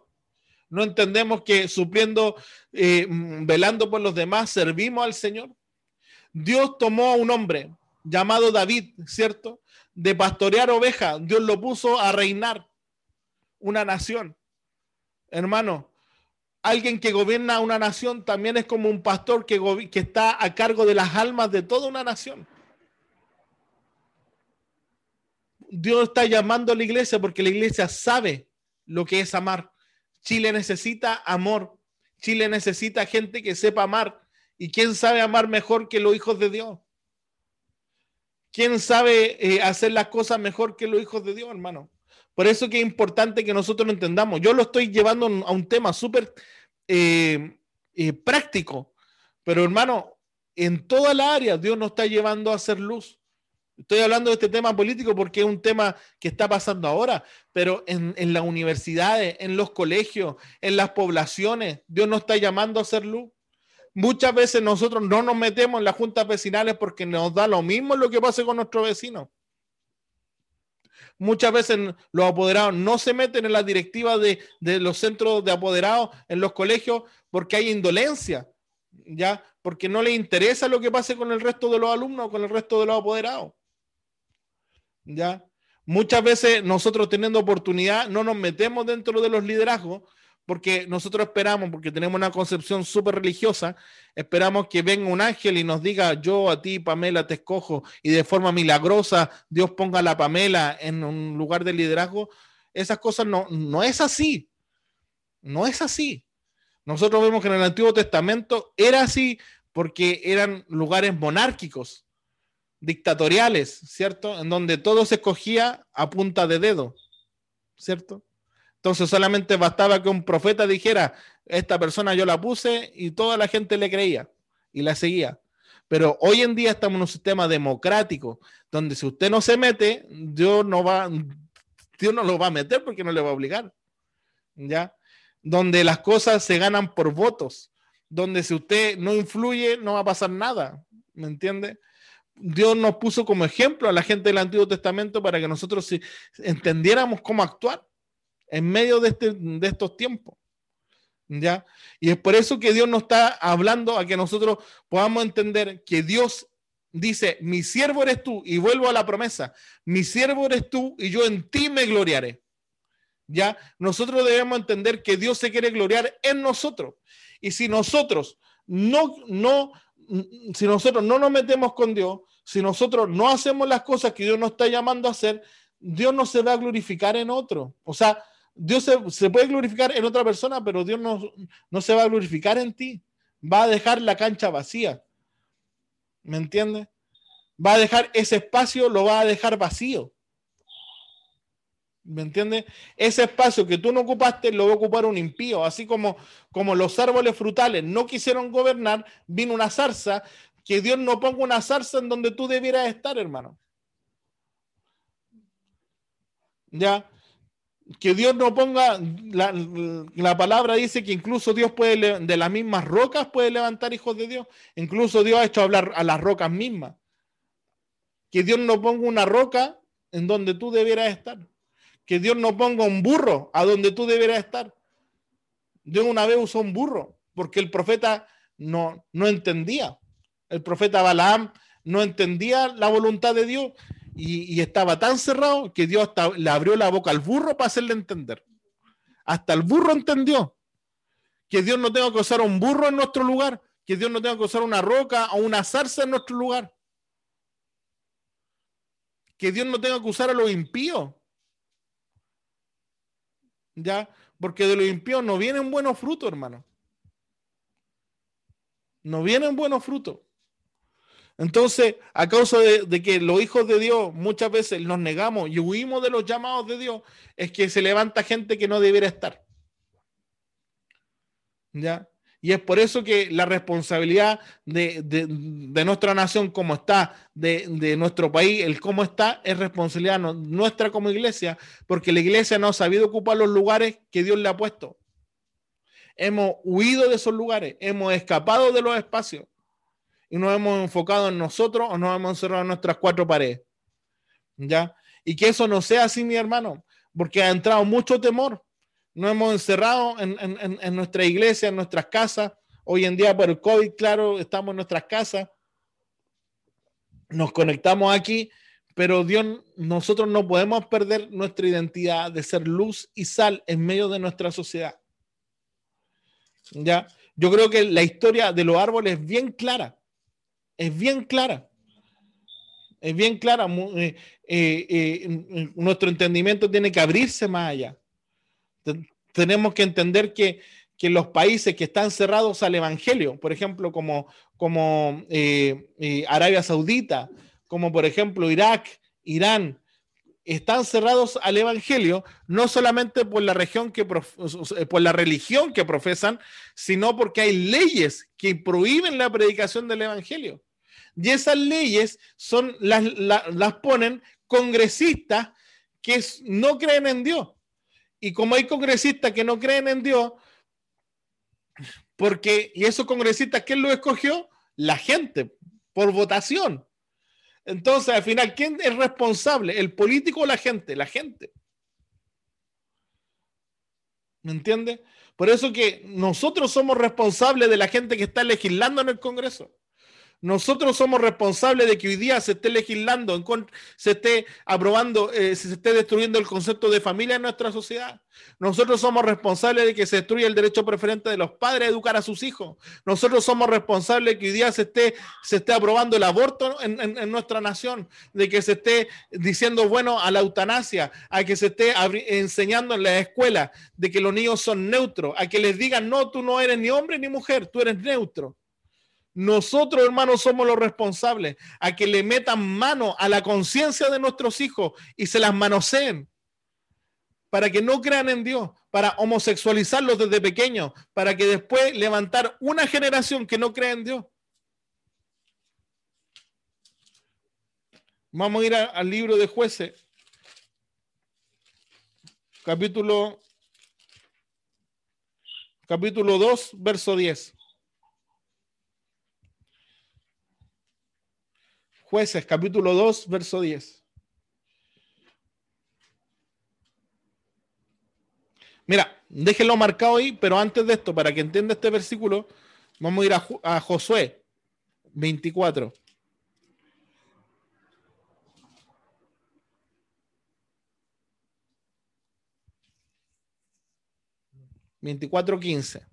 No entendemos que supliendo, eh, velando por los demás, servimos al Señor. Dios tomó a un hombre llamado David, ¿cierto? De pastorear ovejas. Dios lo puso a reinar una nación. Hermano, alguien que gobierna una nación también es como un pastor que, está a cargo de las almas de toda una nación. Dios está llamando a la iglesia porque la iglesia sabe lo que es amar. Chile necesita amor. Chile necesita gente que sepa amar. ¿Y quién sabe amar mejor que los hijos de Dios? ¿Quién sabe eh, hacer las cosas mejor que los hijos de Dios, hermano? Por eso que es importante que nosotros lo entendamos. Yo lo estoy llevando a un tema súper eh, eh, práctico, pero hermano, en toda la área Dios nos está llevando a hacer luz. Estoy hablando de este tema político porque es un tema que está pasando ahora, pero en, en las universidades, en los colegios, en las poblaciones, Dios nos está llamando a hacer luz. Muchas veces nosotros no nos metemos en las juntas vecinales porque nos da lo mismo lo que pase con nuestro vecino. Muchas veces los apoderados no se meten en la directiva de, los centros de apoderados en los colegios porque hay indolencia, ¿ya? Porque no les interesa lo que pase con el resto de los alumnos, con el resto de los apoderados. ¿Ya? Muchas veces nosotros teniendo oportunidad no nos metemos dentro de los liderazgos porque nosotros esperamos, porque tenemos una concepción súper religiosa, esperamos que venga un ángel y nos diga, yo a ti, Pamela, te escojo, y de forma milagrosa Dios ponga a la Pamela en un lugar de liderazgo. Esas cosas no, no es así. No es así. Nosotros vemos que en el Antiguo Testamento era así porque eran lugares monárquicos, dictatoriales, ¿cierto? En donde todo se escogía a punta de dedo, ¿cierto? Entonces solamente bastaba que un profeta dijera, esta persona yo la puse y toda la gente le creía y la seguía. Pero hoy en día estamos en un sistema democrático donde si usted no se mete, Dios no va, Dios no lo va a meter porque no le va a obligar. ¿Ya? Donde las cosas se ganan por votos, donde si usted no influye no va a pasar nada. ¿Me entiende? Dios nos puso como ejemplo a la gente del Antiguo Testamento para que nosotros entendiéramos cómo actuar en medio de, este, de estos tiempos. ¿Ya? Y es por eso que Dios nos está hablando a que nosotros podamos entender que Dios dice, mi siervo eres tú, y vuelvo a la promesa, mi siervo eres tú y yo en ti me gloriaré. Ya, nosotros debemos entender que Dios se quiere gloriar en nosotros. Y si nosotros no, no, si nosotros no nos metemos con Dios, si nosotros no hacemos las cosas que Dios nos está llamando a hacer, Dios no se va a glorificar en otro. O sea, Dios se, puede glorificar en otra persona, pero Dios no, no se va a glorificar en ti. Va a dejar la cancha vacía. ¿Me entiendes? Va a dejar ese espacio, lo va a dejar vacío. ¿Me entiendes? Ese espacio que tú no ocupaste lo va a ocupar un impío. Así como, como los árboles frutales no quisieron gobernar, vino una zarza. Que Dios no ponga una zarza en donde tú debieras estar, hermano. Ya. Que Dios no ponga, la, la, palabra dice que incluso Dios puede, de las mismas rocas puede levantar hijos de Dios. Incluso Dios ha hecho hablar a las rocas mismas. Que Dios no ponga una roca en donde tú debieras estar. Que Dios no ponga un burro a donde tú debieras estar. Dios una vez usó un burro porque el profeta no, no entendía. El profeta Balaam no entendía la voluntad de Dios y, estaba tan cerrado que Dios le abrió la boca al burro para hacerle entender. Hasta el burro entendió que Dios no tenga que usar un burro en nuestro lugar, que Dios no tenga que usar una roca o una zarza en nuestro lugar. Que Dios no tenga que usar a los impíos. ¿Ya? Porque de los impíos no vienen buenos frutos, hermano. No vienen buenos frutos. Entonces, a causa de, que los hijos de Dios muchas veces nos negamos y huimos de los llamados de Dios, es que se levanta gente que no debiera estar. ¿Ya? Y es por eso que la responsabilidad de, nuestra nación como está, de, nuestro país, el cómo está, es responsabilidad nuestra como iglesia, porque la iglesia no ha sabido ocupar los lugares que Dios le ha puesto. Hemos huido de esos lugares, hemos escapado de los espacios y nos hemos enfocado en nosotros o nos hemos encerrado en nuestras cuatro paredes. ¿Ya? Y que eso no sea así, mi hermano, porque ha entrado mucho temor. Nos hemos encerrado en, en, en nuestra iglesia, en nuestras casas. Hoy en día por el COVID, claro, estamos en nuestras casas. Nos conectamos aquí, pero Dios, nosotros no podemos perder nuestra identidad de ser luz y sal en medio de nuestra sociedad. ¿Ya? Yo creo que la historia de los árboles es bien clara es bien clara. Es bien clara. Eh, eh, eh, nuestro entendimiento tiene que abrirse más allá. Tenemos que entender que, los países que están cerrados al Evangelio, por ejemplo, como, como Arabia Saudita, como por ejemplo Irak, Irán, están cerrados al evangelio no solamente por la región que por la religión que profesan, sino porque hay leyes que prohíben la predicación del evangelio. Y esas leyes son las, las, ponen congresistas que no creen en Dios. Y como hay congresistas que no creen en Dios, porque, y esos congresistas, ¿quién lo escogió? La gente, por votación. Entonces, al final, ¿quién es responsable? ¿El político o la gente? La gente. ¿Me entiende? Por eso que nosotros somos responsables de la gente que está legislando en el Congreso. Nosotros somos responsables de que hoy día se esté legislando, se esté aprobando, eh, se esté destruyendo el concepto de familia en nuestra sociedad. Nosotros somos responsables de que se destruya el derecho preferente de los padres a educar a sus hijos. Nosotros somos responsables de que hoy día se esté, se esté aprobando el aborto en, en nuestra nación, de que se esté diciendo bueno a la eutanasia, a que se esté enseñando en la escuela de que los niños son neutros, a que les digan no, tú no eres ni hombre ni mujer, tú eres neutro. Nosotros, hermanos, somos los responsables a que le metan mano a la conciencia de nuestros hijos y se las manoseen para que no crean en Dios, para homosexualizarlos desde pequeños, para que después levantar una generación que no cree en Dios. Vamos a ir al libro de jueces, capítulo, capítulo 2, verso 10. Jueces, capítulo 2, verso 10. Mira, déjenlo marcado ahí, pero antes de esto, para que entienda este versículo, vamos a ir a, a Josué 24. Veinticuatro quince.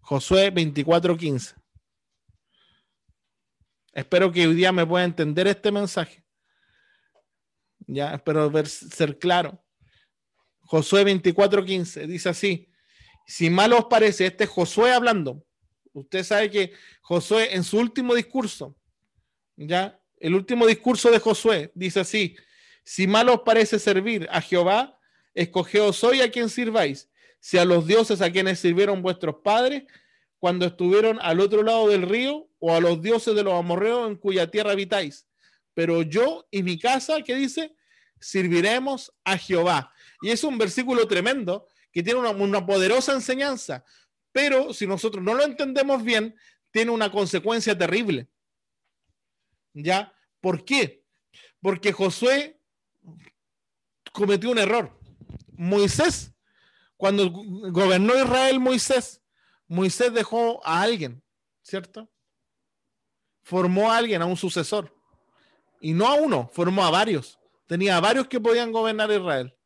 Josué 24:15. Espero que hoy día me pueda entender este mensaje. Ya, espero ver, ser claro. Josué 24:15 dice así: Si mal os parece, este es Josué hablando. Usted sabe que Josué en su último discurso, ya, el último discurso de Josué dice así: Si mal os parece servir a Jehová, escogeos hoy a quien sirváis, si a los dioses a quienes sirvieron vuestros padres cuando estuvieron al otro lado del río o a los dioses de los amorreos en cuya tierra habitáis. Pero yo y mi casa, ¿qué dice? Serviremos a Jehová. Y es un versículo tremendo que tiene una, una poderosa enseñanza, pero si nosotros no lo entendemos bien, tiene una consecuencia terrible. ¿Ya? ¿Por qué? Porque Josué cometió un error. Moisés, cuando gobernó Israel, Moisés, Moisés dejó a alguien, ¿cierto? Formó a alguien, a un sucesor. Y no a uno, formó a varios. Tenía a varios que podían gobernar Israel.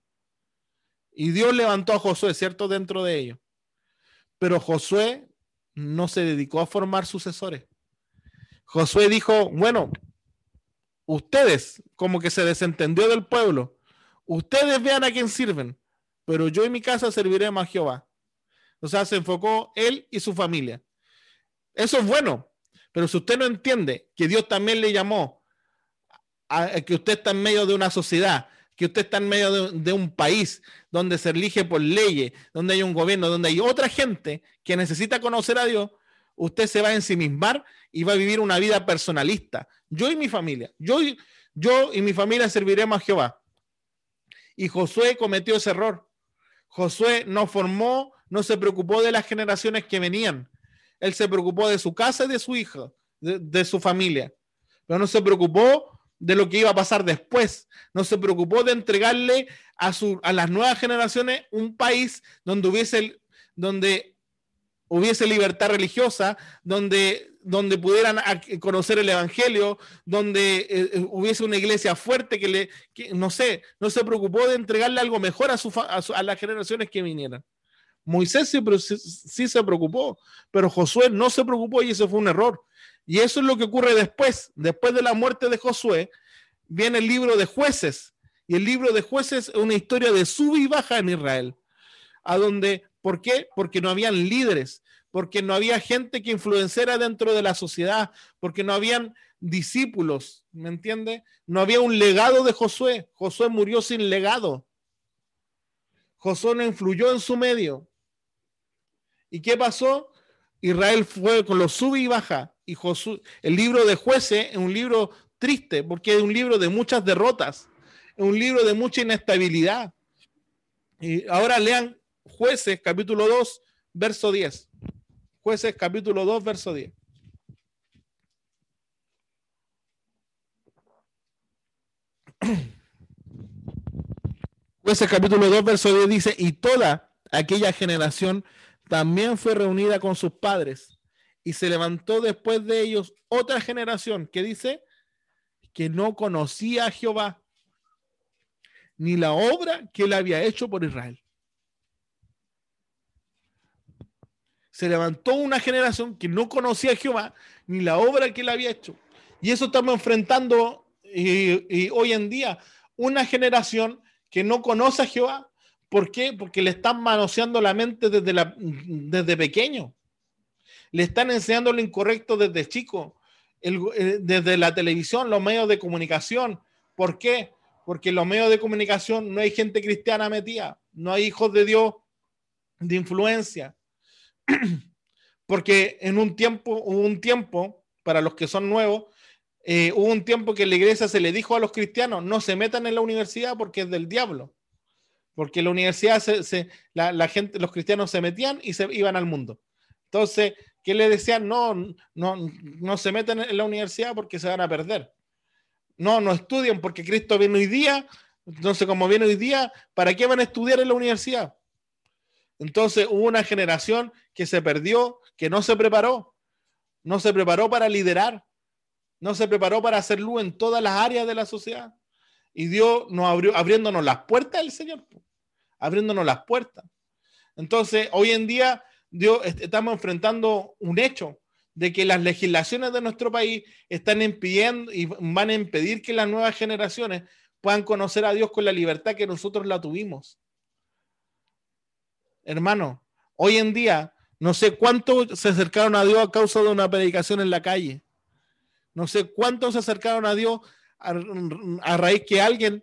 Y Dios levantó a Josué, ¿cierto? Dentro de ellos. Pero Josué no se dedicó a formar sucesores. Josué dijo, bueno, ustedes, como que se desentendió del pueblo, ustedes vean a quién sirven, pero yo y mi casa serviremos a Jehová. O sea, se enfocó él y su familia. Eso es bueno, pero si usted no entiende que Dios también le llamó a, que usted está en medio de una sociedad, que usted está en medio de, un país donde se elige por leyes, donde hay un gobierno, donde hay otra gente que necesita conocer a Dios, usted se va a ensimismar y va a vivir una vida personalista. Yo y mi familia, yo, yo y mi familia serviremos a Jehová. Y Josué cometió ese error. Josué no formó no se preocupó de las generaciones que venían. Él se preocupó de su casa y de su hijo, de, su familia. Pero no se preocupó de lo que iba a pasar después. No se preocupó de entregarle a, su, a las nuevas generaciones un país donde hubiese, donde hubiese libertad religiosa, donde, donde pudieran conocer el Evangelio, donde eh, eh, hubiese una iglesia fuerte que le, no sé, no se preocupó de entregarle algo mejor a, a las generaciones que vinieran. Moisés sí, se preocupó, pero Josué no se preocupó y ese fue un error. Y eso es lo que ocurre después. Después de la muerte de Josué, viene el libro de jueces. Y el libro de jueces es una historia de sub y baja en Israel. A donde, ¿por qué? Porque no habían líderes, porque no había gente que influenciara dentro de la sociedad, porque no habían discípulos, ¿me entiende? No había un legado de Josué. Josué murió sin legado. Josué no influyó en su medio. ¿Y qué pasó? Israel fue con lo sube y baja. Y Josué, el libro de jueces es un libro triste porque es un libro de muchas derrotas, es un libro de mucha inestabilidad. Y ahora lean jueces capítulo 2, verso 10. Jueces capítulo 2, verso 10. *clears throat* Jueces capítulo 2, verso 10 dice, y toda aquella generación también fue reunida con sus padres y se levantó después de ellos otra generación que dice que no conocía a Jehová ni la obra que él había hecho por Israel. Se levantó una generación que no conocía a Jehová ni la obra que él había hecho. Y eso estamos enfrentando hoy en día, una generación que no conoce a Jehová, ¿Por qué? Porque le están manoseando la mente desde, la, desde pequeño. Le están enseñando lo incorrecto desde chico, eh, desde la televisión, los medios de comunicación. ¿Por qué? Porque en los medios de comunicación no hay gente cristiana metida, no hay hijos de Dios de influencia. *clears throat* Porque en un tiempo, hubo un tiempo, para los que son nuevos, eh, hubo un tiempo que la iglesia se le dijo a los cristianos, no se metan en la universidad porque es del diablo porque la universidad, la, gente, los cristianos se metían y se iban al mundo. Entonces, ¿qué le decían? No, no, no se meten en la universidad porque se van a perder. No, no estudian porque Cristo viene hoy día. Entonces, como viene hoy día, ¿para qué van a estudiar en la universidad? Entonces, hubo una generación que se perdió, que no se preparó. No se preparó para liderar. No se preparó para hacer luz en todas las áreas de la sociedad. Y Dios nos abrió, abriéndonos las puertas del Señor abriéndonos las puertas. Entonces, hoy en día, Dios, estamos enfrentando un hecho de que las legislaciones de nuestro país están impidiendo y van a impedir que las nuevas generaciones puedan conocer a Dios con la libertad que nosotros la tuvimos. Hermano, hoy en día, no sé cuántos se acercaron a Dios a causa de una predicación en la calle. No sé cuántos se acercaron a Dios a, a raíz que alguien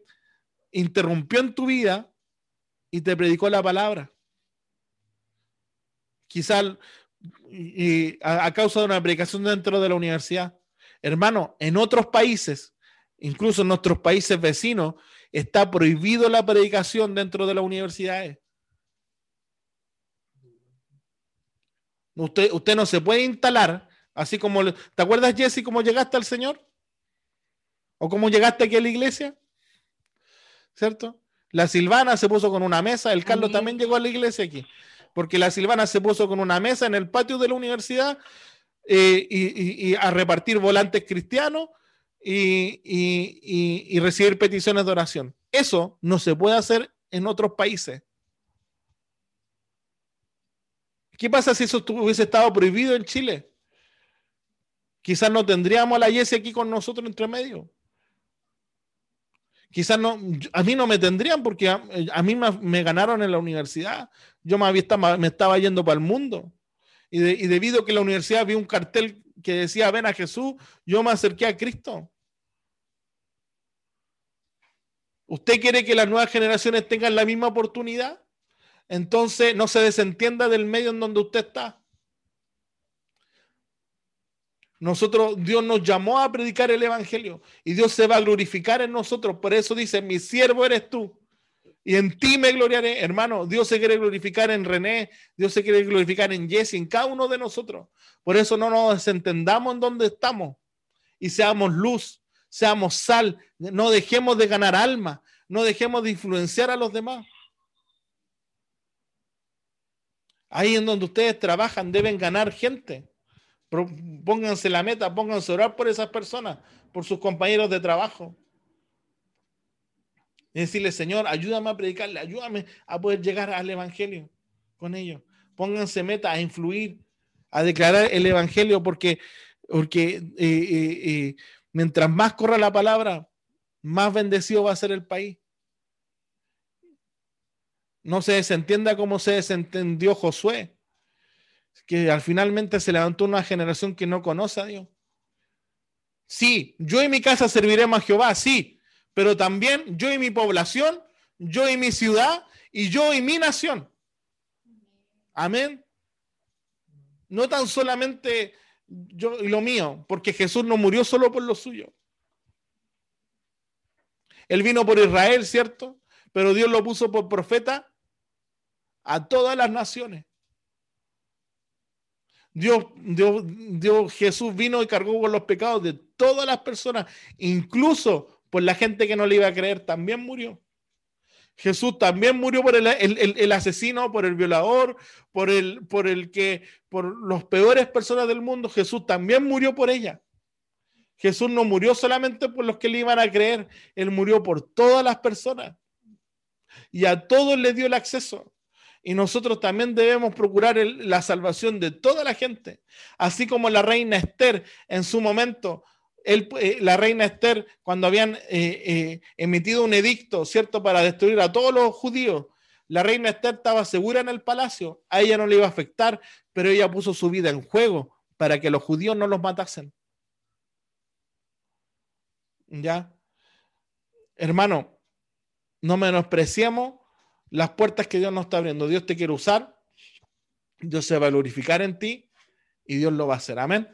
interrumpió en tu vida y te predicó la palabra. Quizás a, causa de una predicación dentro de la universidad. Hermano, en otros países, incluso en nuestros países vecinos, está prohibido la predicación dentro de las universidades. Usted, usted no se puede instalar, así como, ¿te acuerdas Jesse cómo llegaste al Señor? ¿O cómo llegaste aquí a la iglesia? ¿Cierto? La Silvana se puso con una mesa, el Carlos también llegó a la iglesia aquí porque la Silvana se puso con una mesa en el patio de la universidad eh, y, a repartir volantes cristianos y, recibir peticiones de oración. Eso no se puede hacer en otros países. ¿Qué pasa si eso hubiese estado prohibido en Chile? Quizás no tendríamos a la Yesi aquí con nosotros entre medio. Quizás no, a mí no me tendrían porque a, mí me, ganaron en la universidad. Yo me, había, me estaba yendo para el mundo. Y, debido a que la universidad vi un cartel que decía ven a Jesús, yo me acerqué a Cristo. ¿Usted quiere que las nuevas generaciones tengan la misma oportunidad? Entonces no se desentienda del medio en donde usted está. Nosotros, Dios nos llamó a predicar el Evangelio y Dios se va a glorificar en nosotros. Por eso dice, mi siervo eres tú y en ti me gloriaré. Hermano, Dios se quiere glorificar en René, Dios se quiere glorificar en Jesse, en cada uno de nosotros. Por eso no nos desentendamos en donde estamos y seamos luz, seamos sal, no dejemos de ganar alma, no dejemos de influenciar a los demás. Ahí en donde ustedes trabajan deben ganar gente. Pónganse la meta, pónganse a orar por esas personas, por sus compañeros de trabajo. Y decirle, Señor, ayúdame a predicarle, ayúdame a poder llegar al Evangelio con ellos. Pónganse meta a influir, a declarar el Evangelio, porque, porque eh, eh, eh, mientras más corra la palabra, más bendecido va a ser el país. No se desentienda como se desentendió Josué que al finalmente se levantó una generación que no conoce a Dios. Sí, yo y mi casa serviremos a Jehová, sí, pero también yo y mi población, yo y mi ciudad y yo y mi nación. Amén. No tan solamente yo y lo mío, porque Jesús no murió solo por lo suyo. Él vino por Israel, ¿cierto? Pero Dios lo puso por profeta a todas las naciones. Dios, Dios, Dios, Jesús vino y cargó con los pecados de todas las personas, incluso por la gente que no le iba a creer, también murió. Jesús también murió por el, el, asesino, por el violador, por el, por el que, por los peores personas del mundo. Jesús también murió por ella. Jesús no murió solamente por los que le iban a creer, él murió por todas las personas. Y a todos le dio el acceso y nosotros también debemos procurar la salvación de toda la gente, así como la reina Esther en su momento. Eh, la reina Esther, cuando habían eh, eh, emitido un edicto, ¿cierto?, para destruir a todos los judíos, la reina Esther estaba segura en el palacio, a ella no le iba a afectar, pero ella puso su vida en juego para que los judíos no los matasen. ¿Ya? Hermano, no menospreciemos las puertas que Dios nos está abriendo. Dios te quiere usar, Dios se va a glorificar en ti y Dios lo va a hacer. Amén.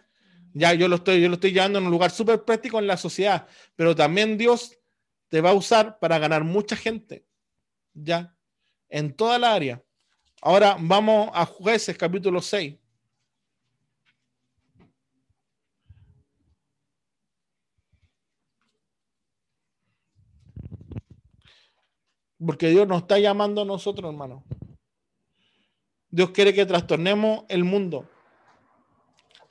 Ya yo lo estoy, yo lo estoy llevando en un lugar súper práctico en la sociedad, pero también Dios te va a usar para ganar mucha gente. Ya, en toda la área. Ahora vamos a Jueces capítulo 6. Porque Dios nos está llamando a nosotros, hermano. Dios quiere que trastornemos el mundo.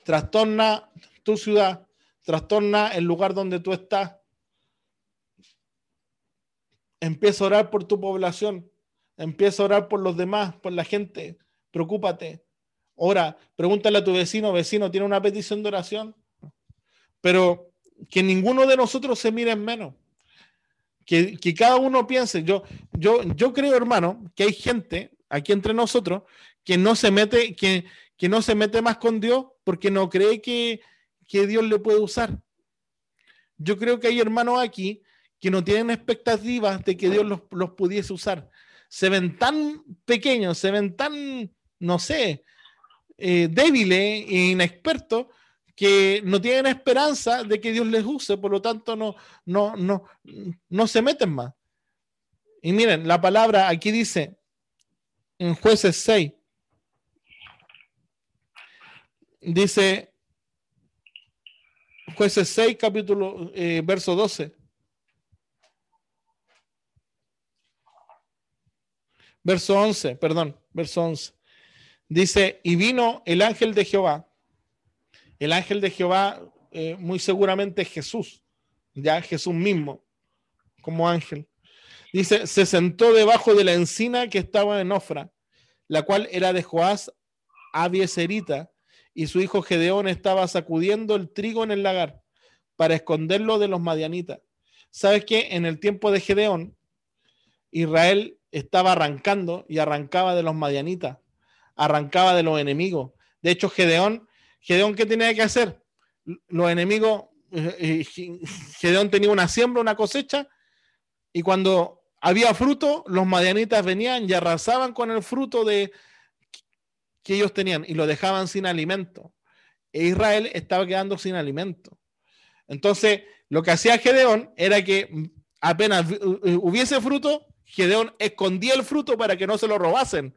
Trastorna tu ciudad. Trastorna el lugar donde tú estás. Empieza a orar por tu población. empieza a orar por los demás, por la gente, preocúpate. Ora, pregúntale a tu vecino, vecino, ¿tiene una petición de oración? Pero que ninguno de nosotros se mire en menos. Que, cada uno piense, yo, yo, yo creo, hermano, que hay gente aquí entre nosotros que no se mete, que, que no se mete más con Dios porque no cree que, que Dios le puede usar. Yo creo que hay hermanos aquí que no tienen expectativas de que Dios los, los pudiese usar. Se ven tan pequeños, se ven tan, no sé, eh, débiles e inexpertos que no tienen esperanza de que Dios les use, por lo tanto no, no, no, no se meten más. Y miren, la palabra aquí dice en jueces 6, dice jueces 6, capítulo, eh, verso 12. Verso 11, perdón, verso 11. Dice, y vino el ángel de Jehová el ángel de Jehová eh, muy seguramente es Jesús, ya Jesús mismo, como ángel. Dice, se sentó debajo de la encina que estaba en Ofra, la cual era de Joás Abieserita, y su hijo Gedeón estaba sacudiendo el trigo en el lagar para esconderlo de los madianitas. ¿Sabes qué? En el tiempo de Gedeón, Israel estaba arrancando y arrancaba de los madianitas, arrancaba de los enemigos. De hecho, Gedeón Gedeón, ¿qué tenía que hacer? Los enemigos, eh, eh, Gedeón tenía una siembra, una cosecha, y cuando había fruto, los madianitas venían y arrasaban con el fruto de que ellos tenían y lo dejaban sin alimento. E Israel estaba quedando sin alimento. Entonces, lo que hacía Gedeón era que apenas hubiese fruto, Gedeón escondía el fruto para que no se lo robasen.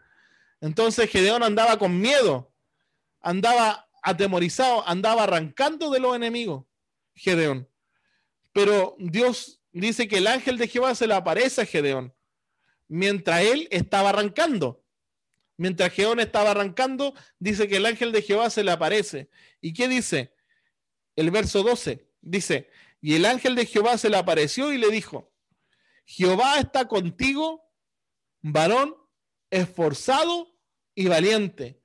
Entonces Gedeón andaba con miedo, andaba atemorizado, andaba arrancando de los enemigos, Gedeón. Pero Dios dice que el ángel de Jehová se le aparece a Gedeón mientras él estaba arrancando. Mientras Gedeón estaba arrancando, dice que el ángel de Jehová se le aparece. ¿Y qué dice? El verso 12 dice, y el ángel de Jehová se le apareció y le dijo, Jehová está contigo, varón esforzado y valiente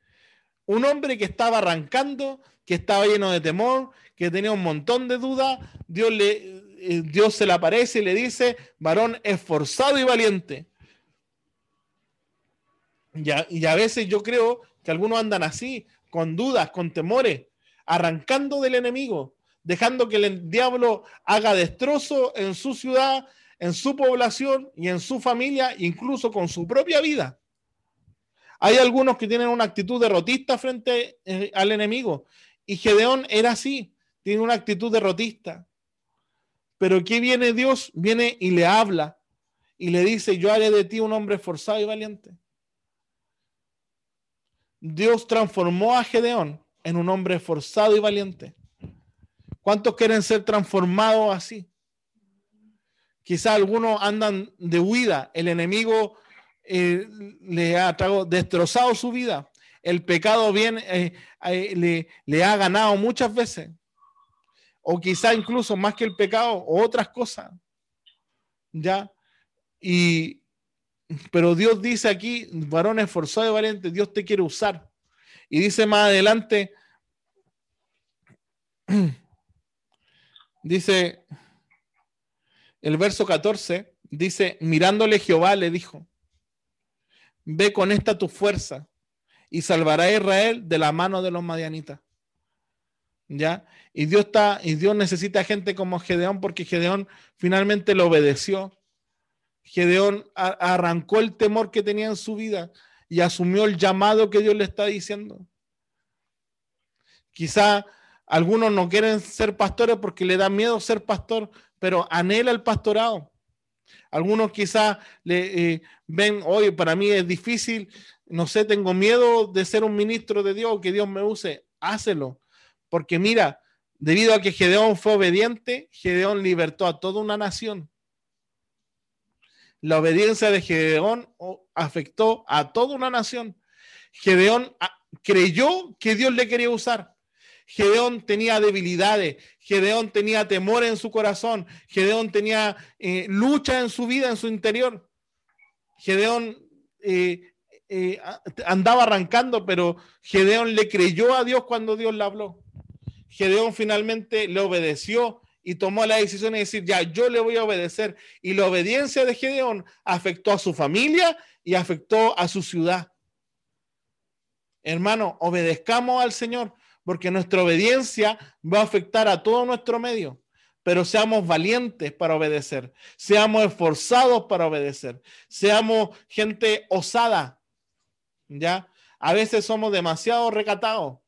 un hombre que estaba arrancando, que estaba lleno de temor, que tenía un montón de dudas, Dios, le, eh, Dios se le aparece y le dice, varón esforzado y valiente. Y a, a veces yo creo que algunos andan así, con dudas, con temores, arrancando del enemigo, dejando que el diablo haga destrozo en su ciudad, en su población y en su familia, incluso con su propia vida. Hay algunos que tienen una actitud derrotista frente eh, al enemigo. Y Gedeón era así, tiene una actitud derrotista. Pero ¿qué viene Dios? Viene y le habla y le dice, yo haré de ti un hombre esforzado y valiente. Dios transformó a Gedeón en un hombre esforzado y valiente. ¿Cuántos quieren ser transformados así? Quizá algunos andan de huida. El enemigo eh, le ha destrozado su vida. El pecado bien eh, eh, le, le, ha ganado muchas veces. O quizá incluso más que el pecado, otras cosas. ¿Ya? Y, pero Dios dice aquí, varón esforzado y valiente, Dios te quiere usar. Y dice más adelante, *clears throat* dice el verso 14, dice, mirándole Jehová le dijo, ve con esta tu fuerza y salvará a Israel de la mano de los madianitas. ¿Ya? Y Dios está, y Dios necesita gente como Gedeón porque Gedeón finalmente lo obedeció. Gedeón arrancó el temor que tenía en su vida y asumió el llamado que Dios le está diciendo. Quizá algunos no quieren ser pastores porque le da miedo ser pastor, pero anhela el pastorado. Algunos quizás le eh, ven, oye, para mí es difícil, no sé, tengo miedo de ser un ministro de Dios, que Dios me use. Hácelo. Porque mira, debido a que Gedeón fue obediente, Gedeón libertó a toda una nación. La obediencia de Gedeón afectó a toda una nación. Gedeón ah, creyó que Dios le quería usar. Gedeón tenía debilidades, Gedeón tenía temor en su corazón, Gedeón tenía eh, lucha en su vida, en su interior. Gedeón eh, eh, andaba arrancando, pero Gedeón le creyó a Dios cuando Dios le habló. Gedeón finalmente le obedeció y tomó la decisión de decir, ya, yo le voy a obedecer. Y la obediencia de Gedeón afectó a su familia y afectó a su ciudad. Hermano, obedezcamos al Señor, porque nuestra obediencia va a afectar a todo nuestro medio. Pero seamos valientes para obedecer, seamos esforzados para obedecer, seamos gente osada. ¿Ya? A veces somos demasiado recatados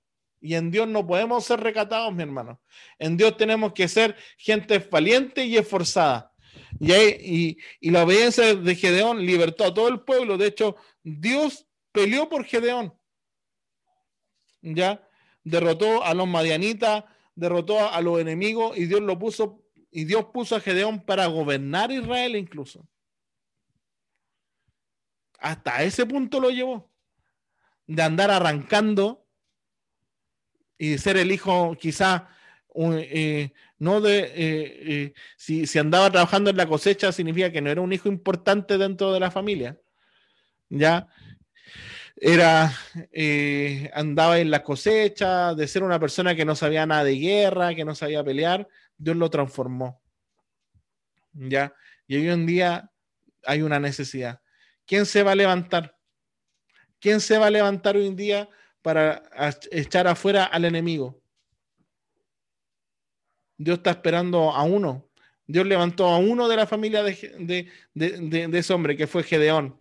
y en Dios no podemos ser recatados, mi hermano. En Dios tenemos que ser gente valiente y esforzada. Y, y, la obediencia de Gedeón libertó a todo el pueblo. De hecho, Dios peleó por Gedeón. ¿Ya? Derrotó a los madianitas, derrotó a los enemigos y Dios lo puso, y Dios puso a Gedeón para gobernar Israel incluso. Hasta ese punto lo llevó. De andar arrancando y ser el hijo quizá eh, no de eh, eh, si, si, andaba trabajando en la cosecha significa que no era un hijo importante dentro de la familia ya era andaba en la cosecha de ser una persona que no sabía nada de guerra que no sabía pelear Dios lo transformó ya y hoy en día hay una necesidad quién se va a levantar quién se va a levantar hoy en día para echar afuera al enemigo. Dios está esperando a uno. Dios levantó a uno de la familia de, ese hombre, que fue Gedeón.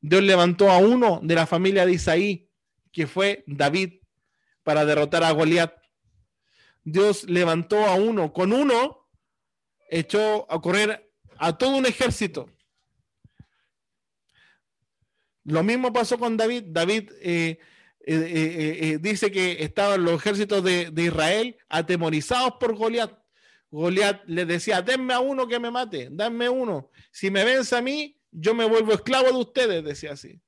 Dios levantó a uno de la familia de Isaí, que fue David, para derrotar a Goliat. Dios levantó a uno. Con uno echó a correr a todo un ejército. Lo mismo pasó con David. David eh, eh, eh, dice que estaban los ejércitos de, Israel atemorizados por Goliat. Goliat le decía, denme a uno que me mate, denme uno. Si me vence a mí, yo me vuelvo esclavo de ustedes, decía así.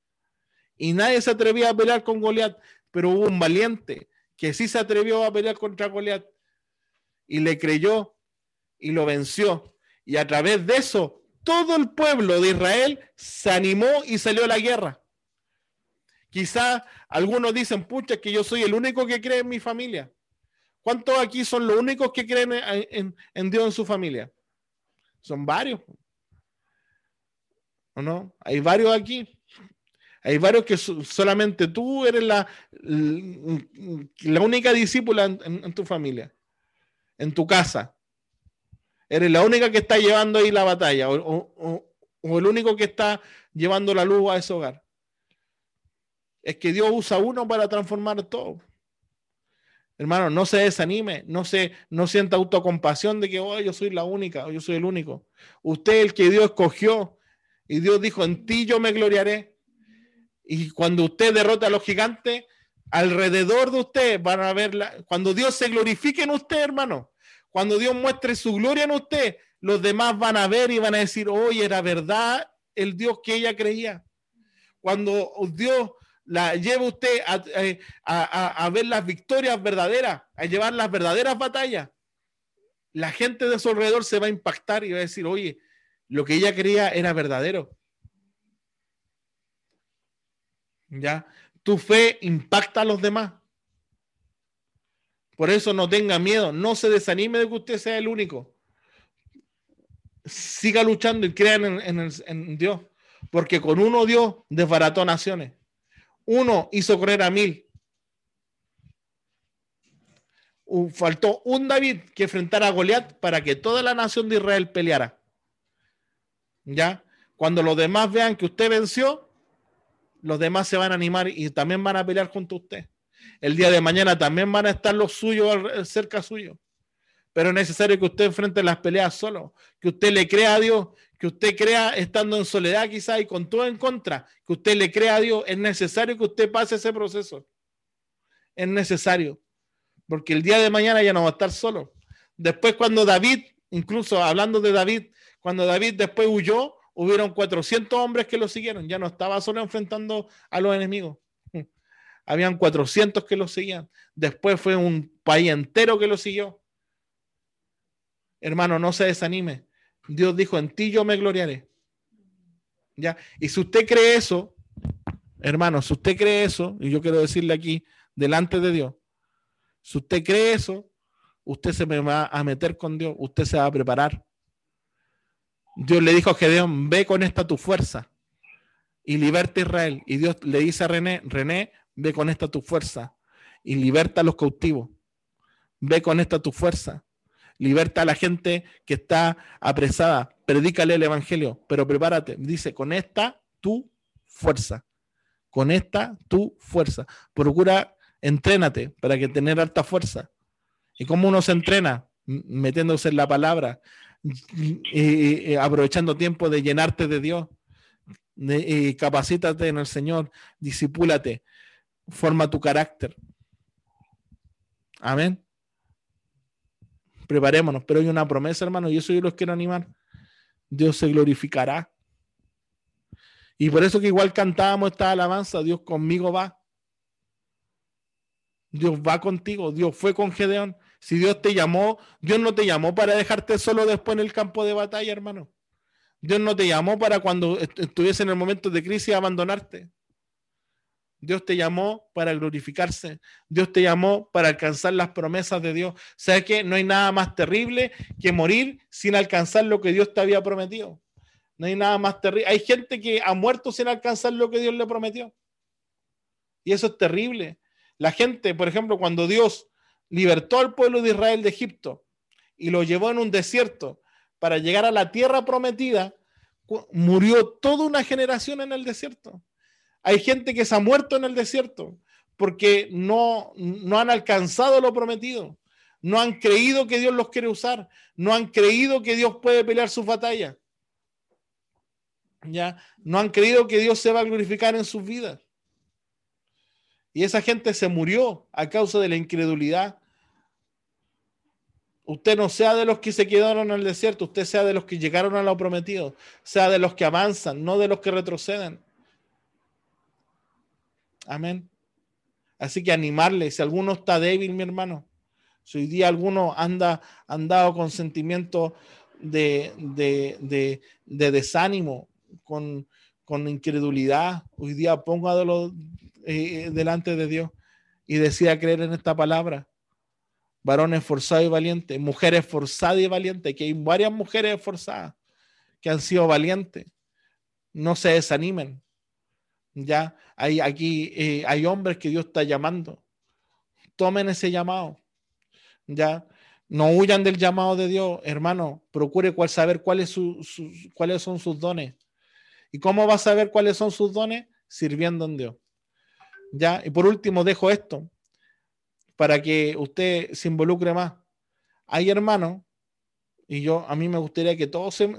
Y nadie se atrevía a pelear con Goliat, pero hubo un valiente que sí se atrevió a pelear contra Goliat y le creyó y lo venció. Y a través de eso, todo el pueblo de Israel se animó y salió a la guerra. Quizá algunos dicen, pucha, que yo soy el único que cree en mi familia. ¿Cuántos aquí son los únicos que creen en, Dios en su familia? Son varios. ¿O no? Hay varios aquí. Hay varios que solamente tú eres la, la única discípula en, tu familia, en tu casa. Eres la única que está llevando ahí la batalla o el único que está llevando la luz a ese hogar es que Dios usa uno para transformar todo. Hermano, no se desanime, no se no sienta autocompasión de que oh, yo soy la única, o yo soy el único. Usted el que Dios escogió y Dios dijo, en ti yo me gloriaré. Y cuando usted derrota a los gigantes, alrededor de usted van a ver, cuando Dios se glorifique en usted, hermano, cuando Dios muestre su gloria en usted, los demás van a ver y van a decir, oye, era verdad el Dios que ella creía. Cuando Dios la lleva usted eh, a, ver las victorias verdaderas, a llevar las verdaderas batallas, la gente de su alrededor se va a impactar y va a decir, oye, lo que ella creía era verdadero. ¿Ya? Tu fe impacta a los demás. Por eso no tenga miedo, no se desanime de que usted sea el único. Siga luchando y crean en, en Dios, porque con uno Dios desbarató naciones. Uno hizo correr a mil. Faltó un David que enfrentara a Goliat para que toda la nación de Israel peleara. ¿Ya? Cuando los demás vean que usted venció, los demás se van a animar y también van a pelear junto a usted. El día de mañana también van a estar los suyos cerca suyo. Pero es necesario que usted enfrente las peleas solo, que usted le crea a Dios, que usted crea estando en soledad quizá y con todo en contra, que usted le crea a Dios, es necesario que usted pase ese proceso. Es necesario, porque el día de mañana ya no va a estar solo. Después cuando David, incluso hablando de David, cuando David después huyó, hubieron 400 hombres que lo siguieron, ya no estaba solo enfrentando a los enemigos. *laughs* Habían 400 que lo seguían. Después fue un país entero que lo siguió. Hermano, no se desanime. Dios dijo, en ti yo me gloriaré. ¿Ya? Y si usted cree eso, hermano, si usted cree eso, y yo quiero decirle aquí, delante de Dios, si usted cree eso, usted se me va a meter con Dios, usted se va a preparar. Dios le dijo a Gedeón, ve con esta tu fuerza y liberta a Israel. Y Dios le dice a René, René, ve con esta tu fuerza y liberta a los cautivos. Ve con esta tu fuerza. Liberta a la gente que está apresada. Predícale el evangelio, pero prepárate. Dice, con esta tu fuerza. Con esta tu fuerza. Procura, entrénate para que tener alta fuerza. ¿Y cómo uno se entrena? Metiéndose en la palabra, y, aprovechando tiempo de llenarte de Dios. y capacítate en el Señor, disipúlate, forma tu carácter. Amén. Preparémonos, pero hay una promesa, hermano, y eso yo los quiero animar. Dios se glorificará. Y por eso que igual cantábamos esta alabanza, Dios conmigo va. Dios va contigo, Dios fue con Gedeón. Si Dios te llamó, Dios no te llamó para dejarte solo después en el campo de batalla, hermano. Dios no te llamó para cuando estuviese en el momento de crisis abandonarte. Dios te llamó para glorificarse. Dios te llamó para alcanzar las promesas de Dios. ¿Sabes que no hay nada más terrible que morir sin alcanzar lo que Dios te había prometido? No hay nada más terrible. Hay gente que ha muerto sin alcanzar lo que Dios le prometió. Y eso es terrible. La gente, por ejemplo, cuando Dios libertó al pueblo de Israel de Egipto y lo llevó en un desierto para llegar a la tierra prometida, murió toda una generación en el desierto. Hay gente que se ha muerto en el desierto porque no, no han alcanzado lo prometido, no han creído que Dios los quiere usar, no han creído que Dios puede pelear sus batallas. Ya, no han creído que Dios se va a glorificar en sus vidas. Y esa gente se murió a causa de la incredulidad, Usted no sea de los que se quedaron en el desierto, usted sea de los que llegaron a lo prometido, sea de los que avanzan, no de los que retroceden. Amén. Así que animarle, si alguno está débil, mi hermano, si hoy día alguno anda andado con sentimiento de, de, desánimo, con, incredulidad, hoy día póngalo eh, delante de Dios y decida creer en esta palabra varones esforzado y valiente, mujeres esforzada y valiente, que hay varias mujeres esforzadas que han sido valientes. No se desanimen. Ya hay aquí eh, hay hombres que Dios está llamando. Tomen ese llamado. Ya no huyan del llamado de Dios, hermano. Procure cuál, saber cuáles, cuáles son sus dones. ¿Y cómo va a saber cuáles son sus dones? Sirviendo en Dios. Ya, y por último dejo esto para que usted se involucre más. Hay hermanos, y yo a mí me gustaría que todos se,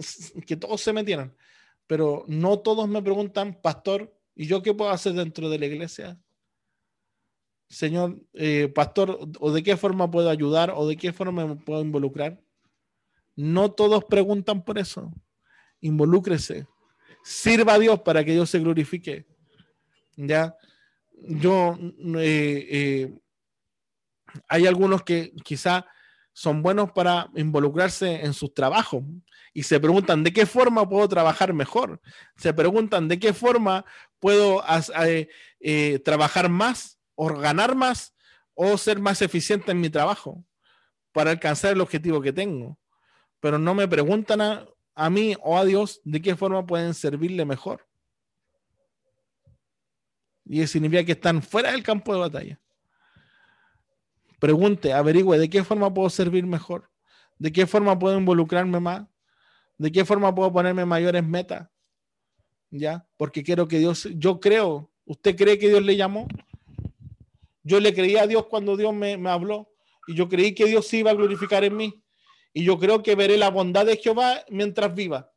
que todos se metieran, pero no todos me preguntan, pastor, ¿y yo qué puedo hacer dentro de la iglesia? Señor, eh, pastor, ¿o de qué forma puedo ayudar? ¿O de qué forma me puedo involucrar? No todos preguntan por eso. Involúcrese. Sirva a Dios para que Dios se glorifique. Ya, yo eh, eh, hay algunos que quizá son buenos para involucrarse en sus trabajos y se preguntan de qué forma puedo trabajar mejor. Se preguntan de qué forma puedo eh, eh, trabajar más o ganar más o ser más eficiente en mi trabajo para alcanzar el objetivo que tengo. Pero no me preguntan a, a mí o a Dios de qué forma pueden servirle mejor. Y eso significa que están fuera del campo de batalla. Pregunte, averigüe de qué forma puedo servir mejor, de qué forma puedo involucrarme más, de qué forma puedo ponerme mayores metas. ¿Ya? Porque quiero que Dios, yo creo, ¿usted cree que Dios le llamó? Yo le creí a Dios cuando Dios me, me habló y yo creí que Dios se iba a glorificar en mí. Y yo creo que veré la bondad de Jehová mientras viva.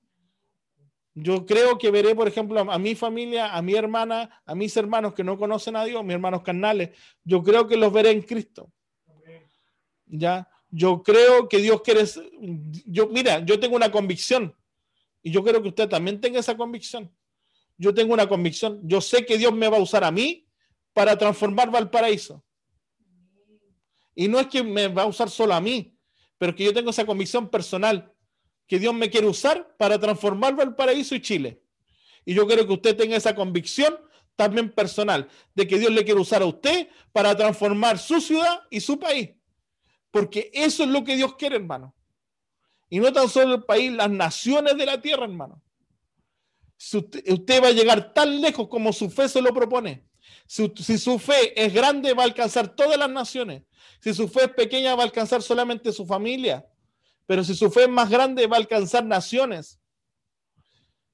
Yo creo que veré, por ejemplo, a mi familia, a mi hermana, a mis hermanos que no conocen a Dios, mis hermanos carnales, yo creo que los veré en Cristo. ¿Ya? Yo creo que Dios quiere, yo, mira, yo tengo una convicción y yo quiero que usted también tenga esa convicción. Yo tengo una convicción, yo sé que Dios me va a usar a mí para transformar Valparaíso. Y no es que me va a usar solo a mí, pero que yo tengo esa convicción personal, que Dios me quiere usar para transformar Valparaíso y Chile. Y yo quiero que usted tenga esa convicción también personal de que Dios le quiere usar a usted para transformar su ciudad y su país. Porque eso es lo que Dios quiere, hermano. Y no tan solo el país, las naciones de la tierra, hermano. usted, va a llegar tan lejos como su fe se lo propone. Si, si, su fe es grande, va a alcanzar todas las naciones. Si su fe es pequeña, va a alcanzar solamente su familia. Pero si su fe es más grande, va a alcanzar naciones.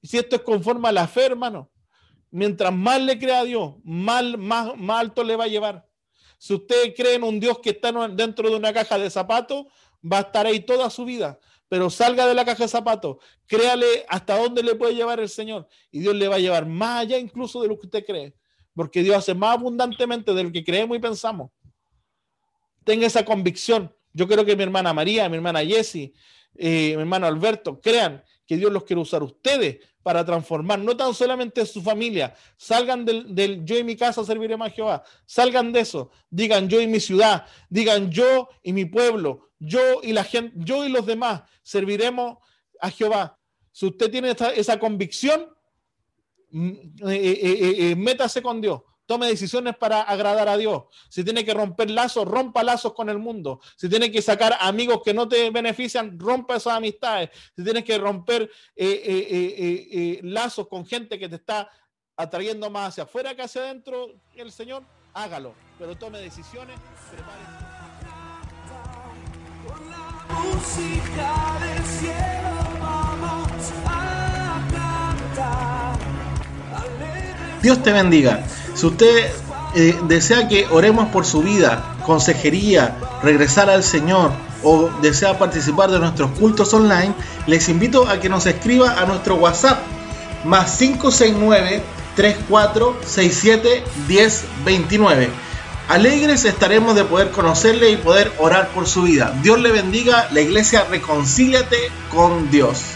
Y si esto es conforme a la fe, hermano, mientras más le crea a Dios, más alto le va a llevar. Si usted cree en un Dios que está dentro de una caja de zapatos, va a estar ahí toda su vida. Pero salga de la caja de zapatos, créale hasta dónde le puede llevar el Señor. Y Dios le va a llevar más allá incluso de lo que usted cree. Porque Dios hace más abundantemente de lo que creemos y pensamos. Tenga esa convicción. Yo creo que mi hermana María, mi hermana Jessie, eh, mi hermano Alberto, crean que Dios los quiere usar ustedes para transformar, no tan solamente su familia, salgan del, yo y mi casa serviremos a Jehová, salgan de eso, digan yo y mi ciudad, digan yo y mi pueblo, yo y la gente, yo y los demás serviremos a Jehová. Si usted tiene esa convicción, mm, eh, eh, métase con Dios tome decisiones para agradar a Dios. Si tiene que romper lazos, rompa lazos con el mundo. Si tiene que sacar amigos que no te benefician, rompa esas amistades. Si tienes que romper eh, eh, eh, lazos con gente que te está atrayendo más hacia afuera que hacia adentro, el Señor, hágalo. Pero tome decisiones, Dios te bendiga. Si usted eh, desea que oremos por su vida, consejería, regresar al Señor o desea participar de nuestros cultos online, les invito a que nos escriba a nuestro WhatsApp más 569 3467 1029. Alegres estaremos de poder conocerle y poder orar por su vida. Dios le bendiga, la iglesia reconcíliate con Dios.